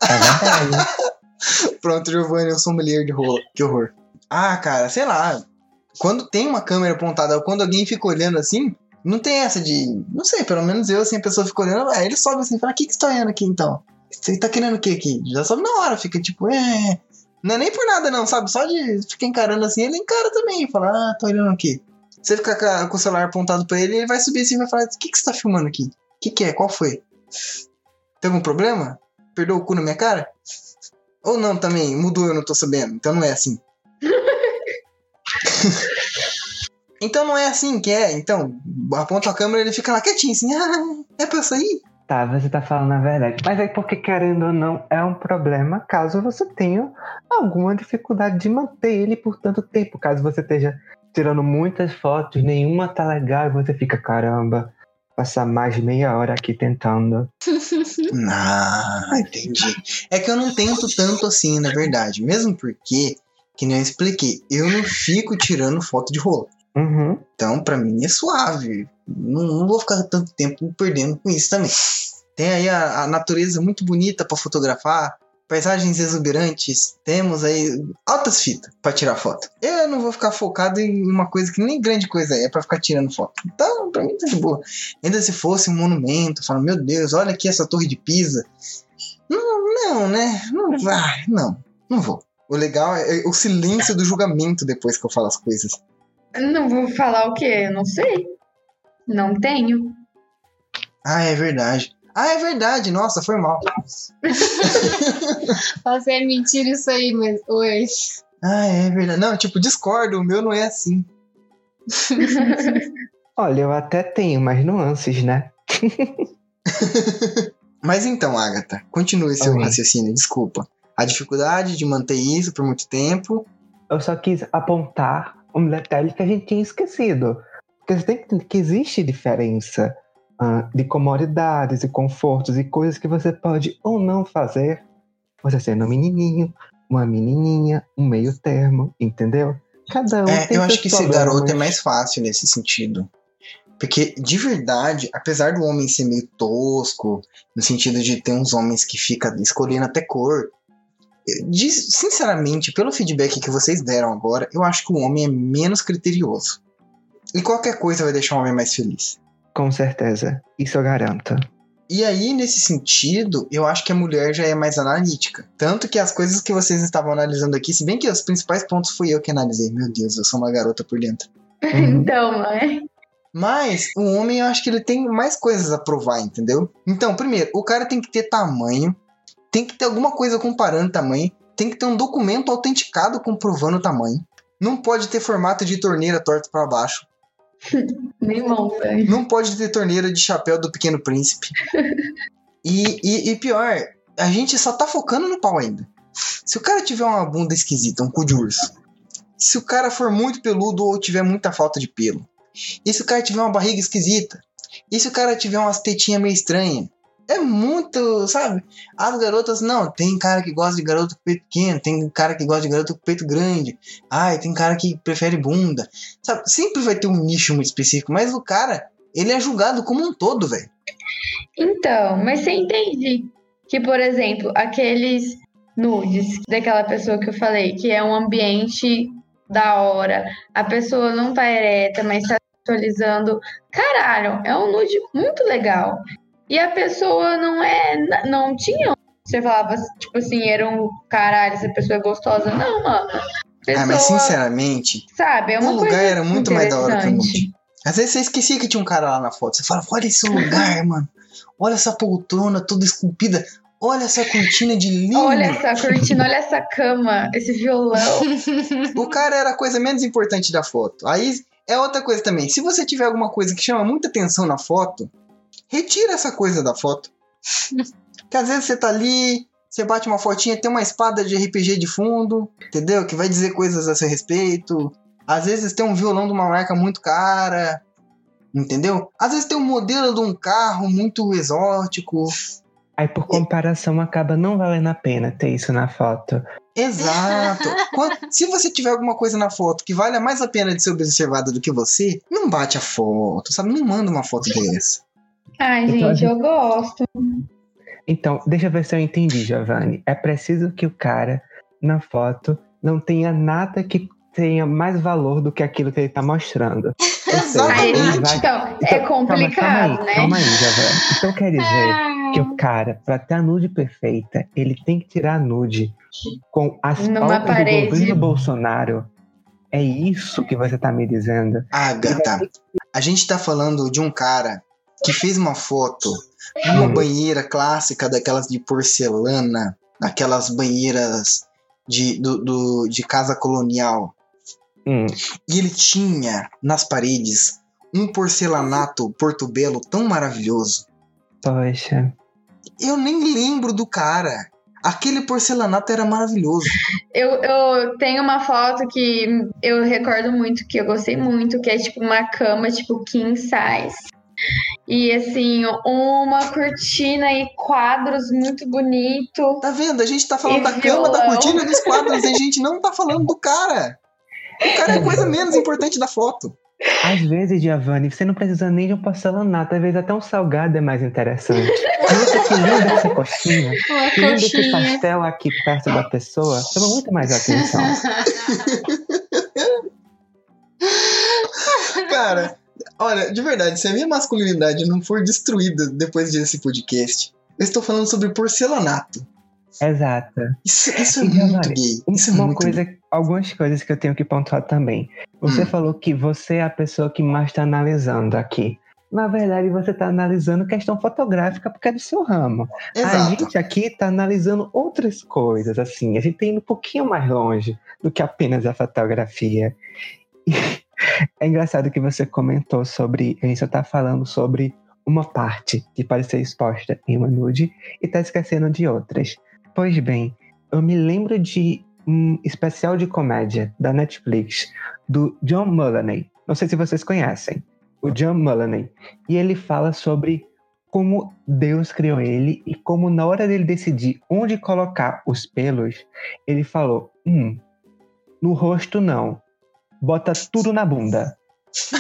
Verdade. [laughs]
Pronto, Giovanni, eu sou mulher de rola. Que horror. Ah, cara, sei lá. Quando tem uma câmera apontada, quando alguém fica olhando assim, não tem essa de. Não sei, pelo menos eu, assim, a pessoa fica olhando, aí ele sobe assim e fala: O que, que você tá olhando aqui então? Você tá querendo o que aqui? Já sobe na hora, fica tipo, é. Não é nem por nada, não, sabe? Só de ficar encarando assim, ele encara também. Fala, ah, tô olhando aqui. Você fica com, a- com o celular apontado pra ele, ele vai subir assim e vai falar: O que, que você tá filmando aqui? O que, que é? Qual foi? Tem algum problema? Perdeu o cu na minha cara? Ou não também? Mudou, eu não tô sabendo. Então não é assim. [laughs] então não é assim que é. Então, aponta a câmera e ele fica lá quietinho assim. Ah, é pra eu sair?
Tá, você tá falando a verdade. Mas aí, porque querendo ou não, é um problema caso você tenha alguma dificuldade de manter ele por tanto tempo. Caso você esteja tirando muitas fotos, nenhuma tá legal e você fica, caramba, passar mais de meia hora aqui tentando.
Ah, entendi. É que eu não tento tanto assim, na verdade. Mesmo porque, que nem eu expliquei, eu não fico tirando foto de rola.
Uhum.
Então, pra mim é suave. Não, não vou ficar tanto tempo perdendo com isso também. Tem aí a, a natureza muito bonita pra fotografar, paisagens exuberantes. Temos aí altas fitas pra tirar foto. Eu não vou ficar focado em uma coisa que nem grande coisa é, é pra ficar tirando foto. Então, pra mim tá de boa. Ainda se fosse um monumento, falando, meu Deus, olha aqui essa torre de Pisa. Não, não, né? Não vai, não, não vou. O legal é o silêncio do julgamento depois que eu falo as coisas.
Não vou falar o quê? Eu não sei. Não tenho.
Ah, é verdade. Ah, é verdade. Nossa, foi mal. [laughs]
Você é mentira isso aí, mas oi.
Ah, é verdade. Não, tipo, discordo. O meu não é assim. [laughs]
Olha, eu até tenho mais nuances, né? [laughs]
Mas então, Agatha, continue seu
Oi.
raciocínio. Desculpa. A dificuldade de manter isso por muito tempo.
Eu só quis apontar um detalhe que a gente tinha esquecido. Porque você tem que entender que existe diferença. Ah, de comodidades e confortos e coisas que você pode ou não fazer, você sendo um menininho, uma menininha, um meio termo, entendeu? Cada um
É,
tem
eu acho que ser
problemas.
garoto é mais fácil nesse sentido. Porque, de verdade, apesar do homem ser meio tosco, no sentido de ter uns homens que ficam escolhendo até cor, de- sinceramente, pelo feedback que vocês deram agora, eu acho que o homem é menos criterioso. E qualquer coisa vai deixar o homem mais feliz.
Com certeza, isso eu garanto.
E aí, nesse sentido, eu acho que a mulher já é mais analítica. Tanto que as coisas que vocês estavam analisando aqui, se bem que os principais pontos fui eu que analisei. Meu Deus, eu sou uma garota por dentro.
Uhum.
Então, né?
Mas o homem, eu acho que ele tem mais coisas a provar, entendeu? Então, primeiro, o cara tem que ter tamanho, tem que ter alguma coisa comparando tamanho, tem que ter um documento autenticado comprovando o tamanho. Não pode ter formato de torneira torta para baixo. [laughs]
Nem montanha.
Não pode ter torneira de chapéu do Pequeno Príncipe. E, e, e pior, a gente só tá focando no pau ainda. Se o cara tiver uma bunda esquisita, um cu de urso, se o cara for muito peludo ou tiver muita falta de pelo, e se o cara tiver uma barriga esquisita, e se o cara tiver umas tetinhas meio estranhas, é muito, sabe? As garotas, não, tem cara que gosta de garoto com peito pequeno, tem cara que gosta de garoto com peito grande, ai, tem cara que prefere bunda, sabe? Sempre vai ter um nicho muito específico, mas o cara, ele é julgado como um todo, velho.
Então, mas você entende que, por exemplo, aqueles nudes daquela pessoa que eu falei, que é um ambiente da hora, a pessoa não tá ereta, mas tá atualizando. Caralho, é um nude muito legal. E a pessoa não é. Não tinha. Você falava, tipo assim, era um caralho, essa pessoa é gostosa. Não, mano. Pessoa,
Ah, mas sinceramente,
sabe, é uma
o lugar era muito mais da hora que o nude. Às vezes você esquecia que tinha um cara lá na foto. Você fala, olha esse lugar, [laughs] mano. Olha essa poltrona toda esculpida. Olha essa cortina de linho.
Olha essa cortina, olha essa cama, esse violão.
O cara era a coisa menos importante da foto. Aí é outra coisa também. Se você tiver alguma coisa que chama muita atenção na foto, retira essa coisa da foto. que às vezes você tá ali, você bate uma fotinha, tem uma espada de RPG de fundo, entendeu? Que vai dizer coisas a seu respeito. Às vezes tem um violão de uma marca muito cara, entendeu? Às vezes tem um modelo de um carro muito exótico.
Aí, por comparação, acaba não valendo a pena ter isso na foto.
Exato. [laughs] Quando- se você tiver alguma coisa na foto que vale mais a pena de ser observada do que você, não bate a foto, sabe? Não manda uma foto dessa.
Ai,
Então,
gente, eu gosto.
Então, deixa eu ver se eu entendi, Giovanni. É preciso que o cara, na foto, não tenha nada que tenha mais valor do que aquilo que ele tá mostrando. [laughs] Seja, vai-
então, é
Então, calma,
complicado,
calma aí,
né?
Calma aí, Giovanni. Então quer dizer
Ah,
que o cara, pra ter a nude perfeita, ele tem que tirar a nude com as
Numa
palmas do
parede.
governo Bolsonaro. É isso que você tá me dizendo?
Agatha, a gente tá falando de um cara que fez uma foto numa
Hum.
banheira clássica daquelas de porcelana, aquelas banheiras de, do, do- de casa colonial.
Hum,
E ele tinha nas paredes um porcelanato portobello tão maravilhoso.
poxa.
Eu nem lembro do cara. Aquele porcelanato era maravilhoso.
Eu, eu tenho uma foto que eu recordo muito, que eu gostei muito, que é tipo uma cama, tipo king size. E assim, uma cortina e quadros muito bonito.
Tá vendo? A gente tá falando da cama, da
violão.
cortina, dos quadros, e a gente não tá falando do cara. O cara é a coisa menos importante da foto.
Às vezes, Giovanni, você não precisa nem de um porcelanato, às vezes até um salgado é mais interessante. Nossa, que linda essa coxinha. [laughs]
uma
Que lindo esse pastel aqui perto da pessoa. Chama muito mais atenção. [laughs]
Cara, olha, de verdade, se a minha masculinidade não for destruída depois desse podcast, eu estou falando sobre porcelanato.
Exato.
Isso, isso é
E,
muito
Giovanni,
gay. Isso é
Uma
muito
coisa, algumas coisas que eu tenho que pontuar também. Você
Hum.
falou que você é a pessoa que mais está analisando aqui. Na verdade, você está analisando questão fotográfica porque é do seu ramo.
gay.
A
Exato.
gente aqui está analisando outras coisas, assim. A gente tem indo um pouquinho mais longe do que apenas a fotografia. É engraçado que você comentou sobre. A gente só está falando sobre uma parte que pode ser exposta em uma nude e está esquecendo de outras. Pois bem, eu me lembro de um especial de comédia da Netflix do John Mulaney. Não sei se vocês conhecem. o John Mulaney. E ele fala sobre como Deus criou ele e como na hora dele decidir onde colocar os pelos, ele falou: hum, no rosto não, bota tudo na bunda. Você,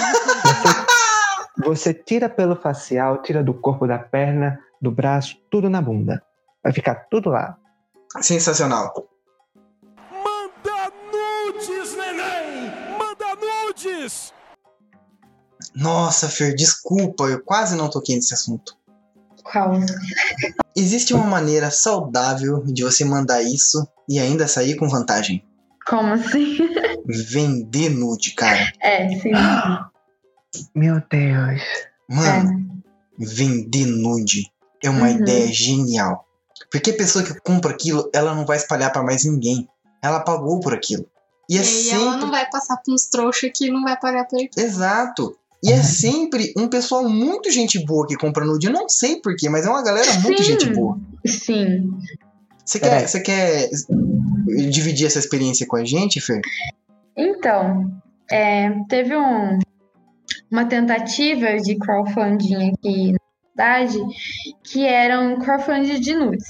você tira pelo facial, tira do corpo da perna, do braço, tudo na bunda. Vai ficar tudo lá.
Sensacional.
Manda nudes, neném! Manda nudes!
Nossa, Fer, desculpa, eu quase não toquei nesse assunto.
Qual?
Existe uma maneira saudável de você mandar isso e ainda sair com vantagem.
Como assim? [laughs]
Vender nude, cara.
É, sim. [gasps]
Meu Deus.
Mano, vender nude é uma
Uhum.
ideia genial. Porque a pessoa que compra aquilo, ela não vai espalhar pra mais ninguém. Ela pagou por aquilo. E é
E
sempre.
ela não vai passar pra uns trouxas que não vai pagar por aquilo.
Exato. E é sempre um pessoal muito gente boa que compra nude. Eu não sei porquê, mas é uma galera muito
Sim.
gente boa.
Sim.
Você
É.
quer, você quer dividir essa experiência com a gente, Fer?
Então, é, teve um- uma tentativa de crowdfunding aqui na cidade que era um crowdfunding de nudes.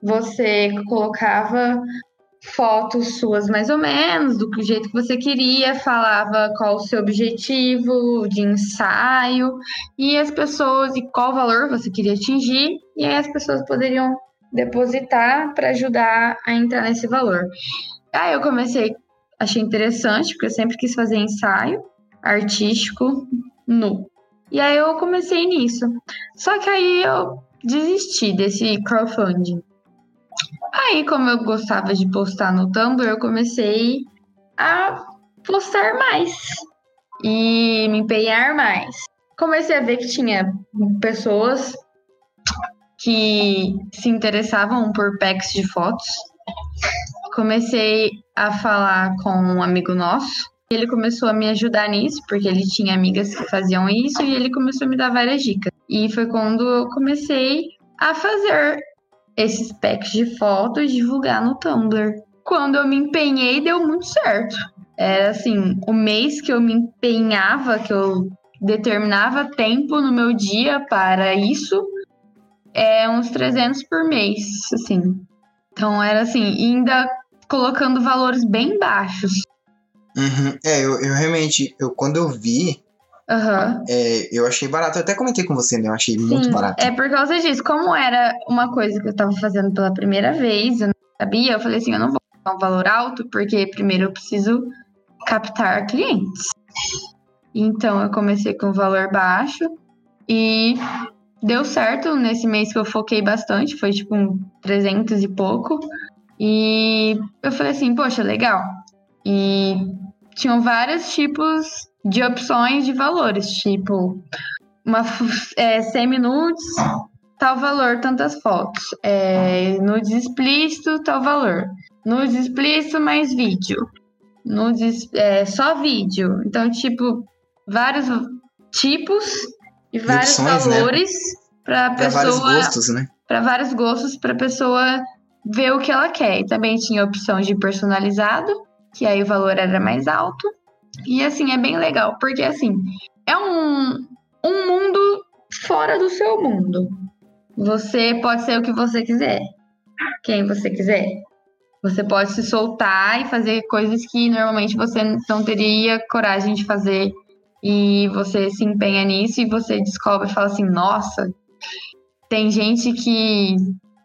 Você colocava fotos suas mais ou menos, do jeito que você queria, falava qual o seu objetivo de ensaio e as pessoas e qual valor você queria atingir, e aí as pessoas poderiam depositar para ajudar a entrar nesse valor. Aí eu comecei achei interessante, porque eu sempre quis fazer ensaio artístico nu. E aí eu comecei nisso. Só que aí eu desisti desse crowdfunding. Aí, como eu gostava de postar no Tumblr, eu comecei a postar mais e me empenhar mais. Comecei a ver que tinha pessoas que se interessavam por packs de fotos. Comecei a falar com um amigo nosso. Ele começou a me ajudar nisso, porque ele tinha amigas que faziam isso e ele começou a me dar várias dicas. E foi quando eu comecei a fazer esses packs de fotos e divulgar no Tumblr. Quando eu me empenhei, deu muito certo. Era assim, o mês que eu me empenhava, que eu determinava tempo no meu dia para isso, é uns 300 por mês, assim. Então era assim, ainda colocando valores bem baixos.
Uhum. É, eu, eu realmente, eu, quando eu vi,
Aham.
é, eu achei barato. Eu até comentei com você, né? Eu achei muito
Sim,
barato.
é por causa disso. Como era uma coisa que eu tava fazendo pela primeira vez, eu não sabia, eu falei assim, eu não vou dar um valor alto, porque primeiro eu preciso captar clientes. Então eu comecei com um valor baixo e deu certo nesse mês que eu foquei bastante, foi tipo um 300 e pouco. E eu falei assim, poxa, legal. E tinham vários tipos de opções de valores, tipo uma é, semi-nudes, tal valor, tantas fotos. É, nudes explícito, tal valor. Nudes explícito mais vídeo. Nudes é, só vídeo. Então, tipo, vários tipos e vários
opções, né?
valores para
Pra vários
pessoa
gostos, né?
para vários gostos para pessoa ver o que ela quer. E também tinha a opção de personalizado, que aí o valor era mais alto. E assim, é bem legal, porque assim, é um, um mundo fora do seu mundo. Você pode ser o que você quiser, quem você quiser. Você pode se soltar e fazer coisas que normalmente você não teria coragem de fazer. E você se empenha nisso e você descobre e fala assim: nossa, tem gente que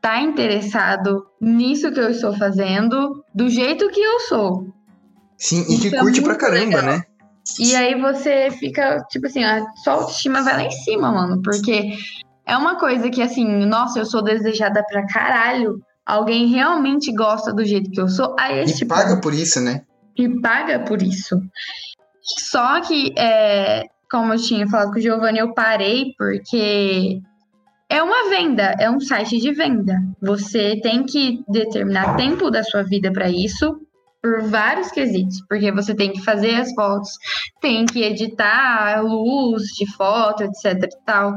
tá interessado nisso que eu estou fazendo, do jeito que eu sou.
Sim, e que
é
curte pra caramba,
legal.
né?
E aí você fica, tipo assim, a sua autoestima vai lá em cima, mano. Porque é uma coisa que, assim, nossa, eu sou desejada pra caralho. Alguém realmente gosta do jeito que eu sou. Aí
E
esse
paga por isso, né?
e paga por isso. Só que, é, como eu tinha falado com o Giovanni, eu parei porque é uma venda, é um site de venda. Você tem que determinar tempo da sua vida para isso, por vários quesitos, porque você tem que fazer as fotos, tem que editar a luz de foto, etc tal.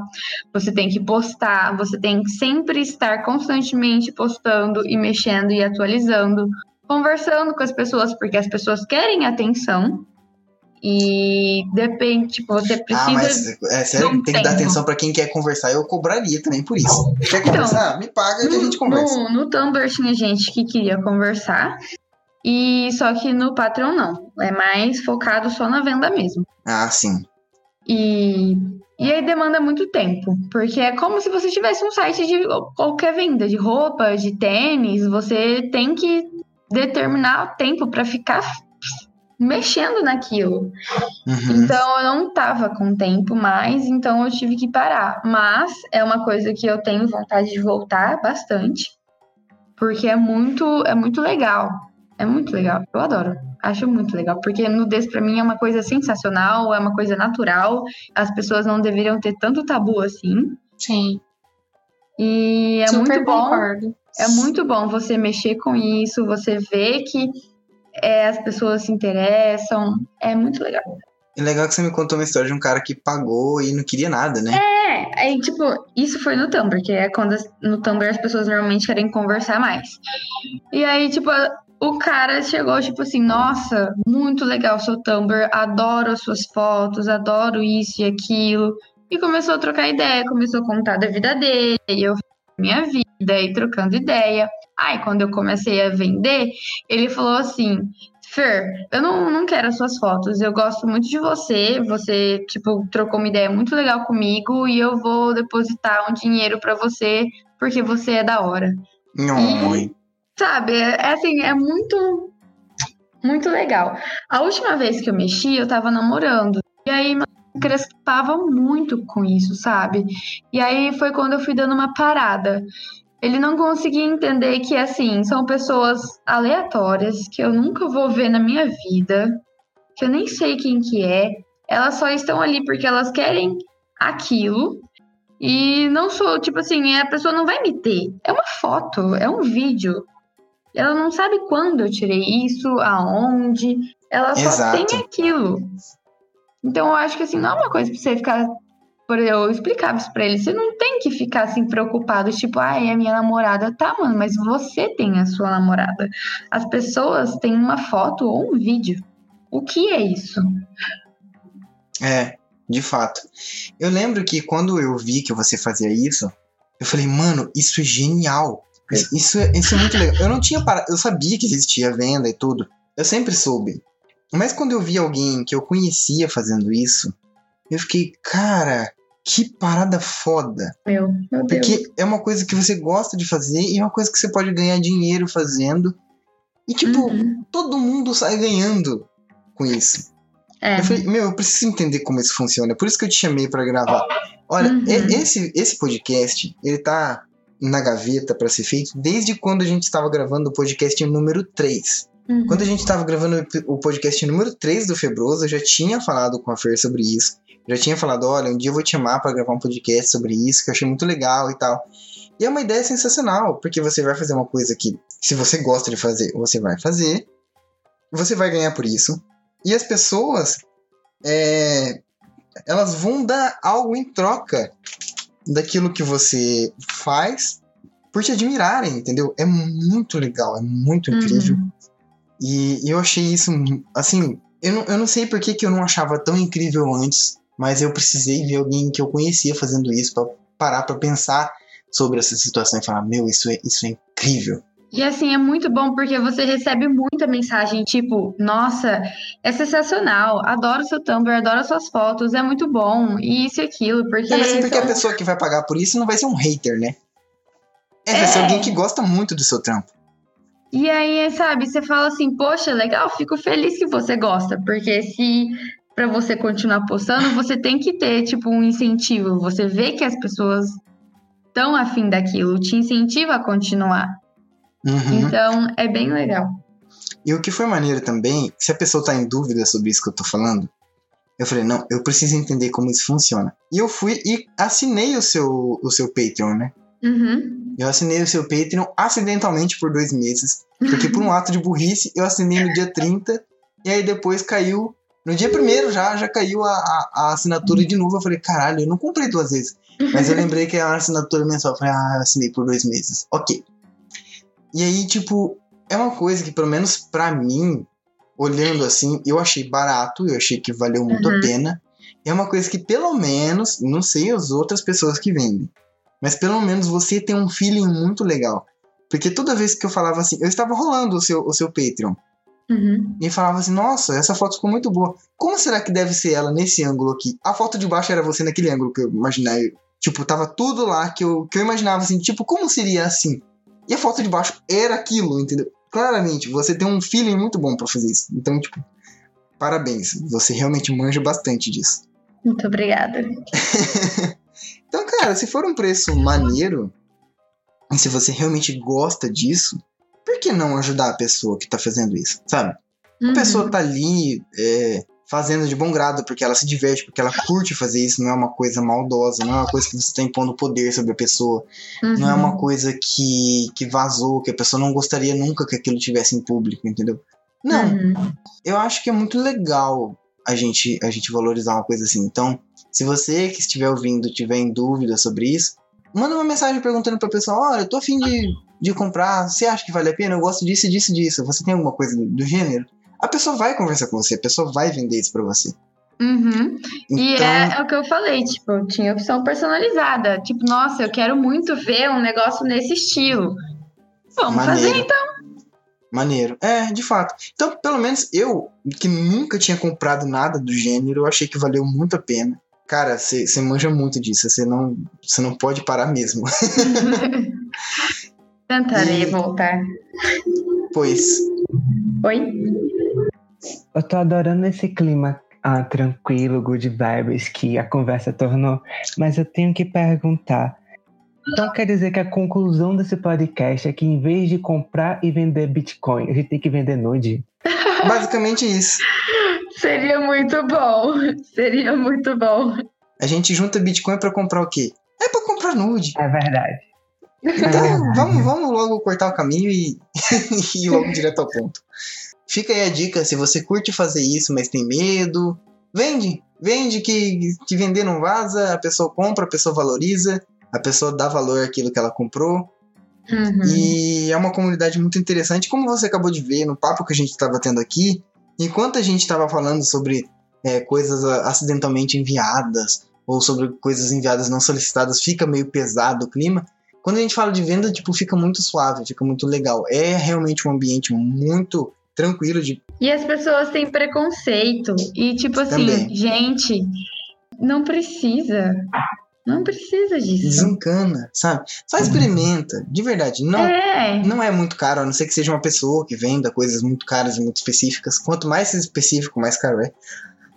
Você tem que postar, você tem que sempre estar constantemente postando e mexendo e atualizando conversando com as pessoas, porque as pessoas querem atenção. E depende, tipo, você precisa.
Ah, mas é sério,
não
tem que dar atenção pra quem quer conversar. Eu cobraria também por isso. Quer
Então,
conversar? Me paga que a gente conversa.
No, no Tumblr tinha gente que queria conversar. E só que no Patreon não. É mais focado só na venda mesmo.
Ah, sim.
E, e aí demanda muito tempo. Porque é como se você tivesse um site de qualquer venda, de roupa, de tênis. Você tem que determinar o tempo pra ficar mexendo naquilo.
Uhum.
Então eu não tava com tempo mais, então eu tive que parar. Mas é uma coisa que eu tenho vontade de voltar bastante, porque é muito, é muito legal. É muito legal. Eu adoro. Acho muito legal, porque nudez pra mim é uma coisa sensacional, é uma coisa natural. As pessoas não deveriam ter tanto tabu assim.
Sim.
E é
Super
muito bom.
concordo.
É muito bom você mexer com isso, você ver que é, as pessoas se interessam. É muito legal.
É legal que você me contou uma história de um cara que pagou e não queria nada, né?
É, aí, tipo, isso foi no Tumblr, que é quando no Tumblr as pessoas normalmente querem conversar mais. E aí, tipo, o cara chegou, tipo assim, nossa, muito legal o seu Tumblr, adoro as suas fotos, adoro isso e aquilo. E começou a trocar ideia, começou a contar da vida dele, e eu minha vida, e trocando ideia. Aí, quando eu comecei a vender, ele falou assim, Fer, eu não, não quero as suas fotos. Eu gosto muito de você. Você, tipo, trocou uma ideia muito legal comigo e eu vou depositar um dinheiro pra você porque você é da hora.
Nhoi.
Sabe? É, é assim, é muito, muito legal. A última vez que eu mexi, eu tava namorando. E aí, crespava muito com isso, sabe? E aí foi quando eu fui dando uma parada. Ele não conseguia entender que, assim, são pessoas aleatórias que eu nunca vou ver na minha vida, que eu nem sei quem que é. Elas só estão ali porque elas querem aquilo. E não sou, tipo assim, a pessoa não vai me ter. É uma foto, é um vídeo. Ela não sabe quando eu tirei isso, aonde. Ela só
Exato.
tem aquilo. Então eu acho que assim, não é uma coisa pra você ficar. Eu explicava isso pra ele. Você não tem que ficar assim preocupado, tipo, ah, é a minha namorada. Tá, mano, mas você tem a sua namorada. As pessoas têm uma foto ou um vídeo. O que é isso?
É, de fato. Eu lembro que quando eu vi que você fazia isso, eu falei, mano, isso é genial. Isso, isso é, isso é muito legal. Eu não tinha parado, eu sabia que existia venda e tudo. Eu sempre soube. Mas quando eu vi alguém que eu conhecia fazendo isso, eu fiquei, cara, que parada foda.
Meu, meu Deus.
Porque é uma coisa que você gosta de fazer e é uma coisa que você pode ganhar dinheiro fazendo. E, tipo,
Uhum.
todo mundo sai ganhando com isso.
É.
Eu falei, meu, eu preciso entender como isso funciona. Por isso que eu te chamei pra gravar. Olha,
Uhum.
esse, esse podcast, ele tá na gaveta pra ser feito desde quando a gente estava gravando o podcast número 3.
Uhum.
Quando a gente estava gravando o podcast número 3 do Febroso, eu já tinha falado com a Fer sobre isso. Já tinha falado, olha, um dia eu vou te chamar pra gravar um podcast sobre isso, que eu achei muito legal e tal. E é uma ideia sensacional, porque você vai fazer uma coisa que, se você gosta de fazer, você vai fazer. Você vai ganhar por isso. E as pessoas, é, elas vão dar algo em troca daquilo que você faz por te admirarem, entendeu? É muito legal, é muito incrível.
Uhum.
E eu achei isso, assim, eu não, eu não sei por que, que eu não achava tão incrível antes, mas eu precisei ver alguém que eu conhecia fazendo isso pra parar pra pensar sobre essa situação e falar, meu, isso é, isso é incrível.
E assim, é muito bom porque você recebe muita mensagem, tipo, nossa, é sensacional, adoro seu Tumblr, adoro suas fotos, é muito bom, e isso e aquilo, porque.
É, mas porque a
são-
pessoa que vai pagar por isso não vai ser um hater, né? É, vai ser
É.
alguém que gosta muito do seu trampo.
E aí, sabe, você fala assim, poxa, legal, fico feliz que você gosta, porque se pra você continuar postando, você tem que ter, tipo, um incentivo. Você vê que as pessoas estão afim daquilo, te incentiva a continuar.
Uhum.
Então, é bem legal.
E o que foi maneiro também, se a pessoa tá em dúvida sobre isso que eu tô falando, eu falei, não, eu preciso entender como isso funciona. E eu fui e assinei o seu, o seu Patreon, né?
Uhum.
Eu assinei o seu Patreon acidentalmente por dois meses. Porque por um ato de burrice, eu assinei no dia 30, e aí depois caiu. No dia primeiro já, já caiu a, a, a assinatura de novo. Eu falei, caralho, eu não comprei duas vezes. Mas eu lembrei que era uma assinatura mensal. Eu falei, ah, eu assinei por dois meses. Ok. E aí, tipo, é uma coisa que, pelo menos pra mim, olhando assim, eu achei barato, eu achei que valeu muito
Uhum.
a pena. É uma coisa que pelo menos, não sei as outras pessoas que vendem, mas pelo menos você tem um feeling muito legal. Porque toda vez que eu falava assim, eu estava rolando o seu, o seu Patreon
Uhum.
e falava assim, nossa, essa foto ficou muito boa. Como será que deve ser ela nesse ângulo aqui? A foto de baixo era você naquele ângulo que eu imaginei. Tipo, tava tudo lá que eu, que eu imaginava assim, tipo, como seria assim? E a foto de baixo era aquilo, entendeu? Claramente, você tem um feeling muito bom pra fazer isso. Então, tipo, parabéns. Você realmente manja bastante disso.
Muito obrigada. [laughs]
Então, cara, se for um preço maneiro, e se você realmente gosta disso, por que não ajudar a pessoa que tá fazendo isso, sabe? A
Uhum.
pessoa tá ali é, fazendo de bom grado porque ela se diverte, porque ela curte fazer isso, não é uma coisa maldosa, não é uma coisa que você tá impondo poder sobre a pessoa, não é
Uhum.
uma coisa que, que vazou, que a pessoa não gostaria nunca que aquilo tivesse em público, entendeu? Não,
Uhum.
eu acho que é muito legal a gente, a gente valorizar uma coisa assim. Então, se você que estiver ouvindo tiver em dúvida sobre isso, manda uma mensagem perguntando pra pessoa: olha, eu tô afim de, de comprar, você acha que vale a pena? Eu gosto disso, disso, disso. Você tem alguma coisa do, do gênero? A pessoa vai conversar com você, a pessoa vai vender isso pra você.
Uhum. E
Então,
é, é o que eu falei, tipo, tinha opção personalizada. Tipo, nossa, eu quero muito ver um negócio nesse estilo. Vamos
Maneiro.
fazer então.
maneiro. É, de fato. Então, pelo menos eu, que nunca tinha comprado nada do gênero, eu achei que valeu muito a pena. Cara, você manja muito disso, você não, você não pode parar mesmo. [laughs] [laughs]
Tentarei
E-
voltar.
pois,
Oi?
Eu tô adorando esse clima ah, tranquilo, good vibes que a conversa tornou, mas eu tenho que perguntar. Então quer dizer que a conclusão desse podcast é que em vez de comprar e vender Bitcoin, a gente tem que vender nude? [laughs]
basicamente isso.
Seria muito bom. Seria muito bom.
A gente junta Bitcoin pra comprar o quê? É pra comprar nude.
É verdade.
Então, vamos, vamos logo cortar o caminho e, [laughs] e ir logo direto ao ponto. Fica aí a dica, se você curte fazer isso, mas tem medo, vende. Vende que, que vender não vaza, a pessoa compra, a pessoa valoriza, a pessoa dá valor àquilo que ela comprou.
Uhum.
E é uma comunidade muito interessante, como você acabou de ver no papo que a gente estava tendo aqui. Enquanto a gente estava falando sobre é, coisas ah, acidentalmente enviadas ou sobre coisas enviadas não solicitadas, fica meio pesado o clima. Quando a gente fala de venda, tipo, fica muito suave, fica muito legal. É realmente um ambiente muito tranquilo de
E as pessoas têm preconceito. E, tipo assim,
Também.
gente, não precisa. Não precisa disso.
desencana, sabe? Só experimenta, de verdade. Não,
É.
não é muito caro, a não ser que seja uma pessoa que venda coisas muito caras e muito específicas. Quanto mais específico, mais caro é.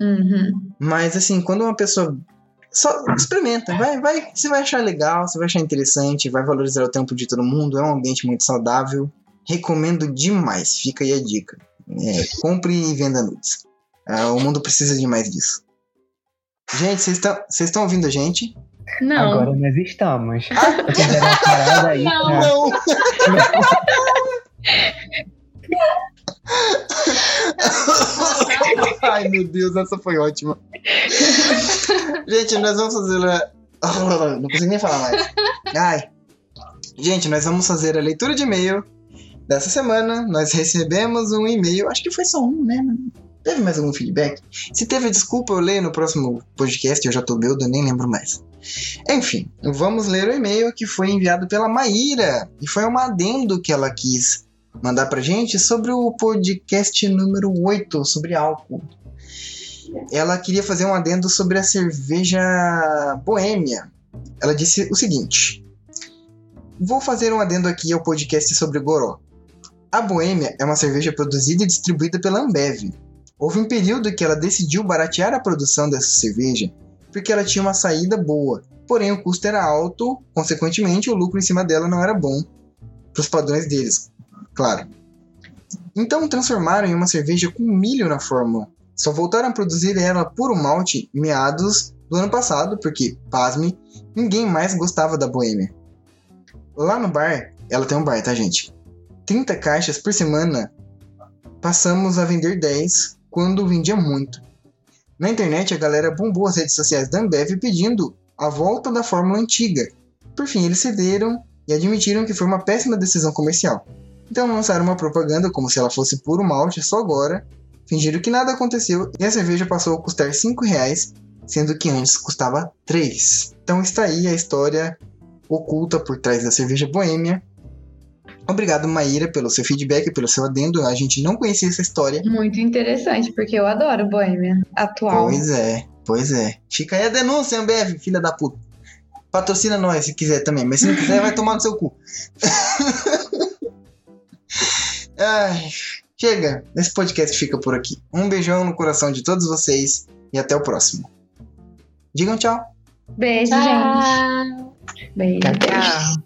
Uhum.
Mas assim, quando uma pessoa só experimenta, vai, vai, você vai achar legal, você vai achar interessante, vai valorizar o tempo de todo mundo, é um ambiente muito saudável. Recomendo demais, fica aí a dica. É, compre e venda nudes. Ah, o mundo precisa de mais disso. Gente, vocês estão- vocês estão ouvindo a gente?
Não.
Agora nós estamos. Parada aí pra- [laughs]
Não! [laughs] [laughs] [laughs] Ai, meu Deus, essa foi ótima. Gente, nós vamos fazer a... [laughs] Não consigo nem falar mais. Ai. Gente, nós vamos fazer a leitura de e-mail dessa semana. Nós recebemos um e-mail, acho que foi só um, né? Teve mais algum feedback? Se teve, desculpa, eu leio no próximo podcast, eu já tô eu nem lembro mais. Enfim, vamos ler o e-mail que foi enviado pela Maíra. E foi um adendo que ela quis mandar pra gente sobre o podcast número 8, sobre álcool. Ela queria fazer um adendo sobre a cerveja boêmia. Ela disse o seguinte: Vou fazer um adendo aqui ao podcast sobre Goró. A Boêmia é uma cerveja produzida e distribuída pela Ambev. Houve um período que ela decidiu baratear a produção dessa cerveja porque ela tinha uma saída boa, porém o custo era alto, consequentemente o lucro em cima dela não era bom para os padrões deles, claro. Então transformaram em uma cerveja com milho na fórmula. Só voltaram a produzir ela puro malte meados do ano passado, porque, pasme, ninguém mais gostava da Boêmia. Lá no bar, ela tem um bar, tá, gente? 30 caixas por semana, passamos a vender 10 quando vendia muito. Na internet, a galera bombou as redes sociais da Ambev pedindo a volta da fórmula antiga. Por fim, eles cederam e admitiram que foi uma péssima decisão comercial. Então lançaram uma propaganda como se ela fosse puro malte só agora, fingiram que nada aconteceu e a cerveja passou a custar 5 reais, sendo que antes custava 3. Então está aí a história oculta por trás da cerveja boêmia. Obrigado, Maíra, pelo seu feedback, pelo seu adendo. A gente não conhecia essa história.
Muito interessante, porque eu adoro Boêmia atual.
Pois é, pois é. Fica aí a denúncia, Ambev, filha da puta. Patrocina nós se quiser também, mas se não quiser, vai tomar no seu cu. [laughs] Ai, chega, esse podcast fica por aqui. Um beijão no coração de todos vocês e até o próximo. Digam tchau.
Beijo, gente.
Tchau.
Beijo.
Tchau,
beijo.
tchau.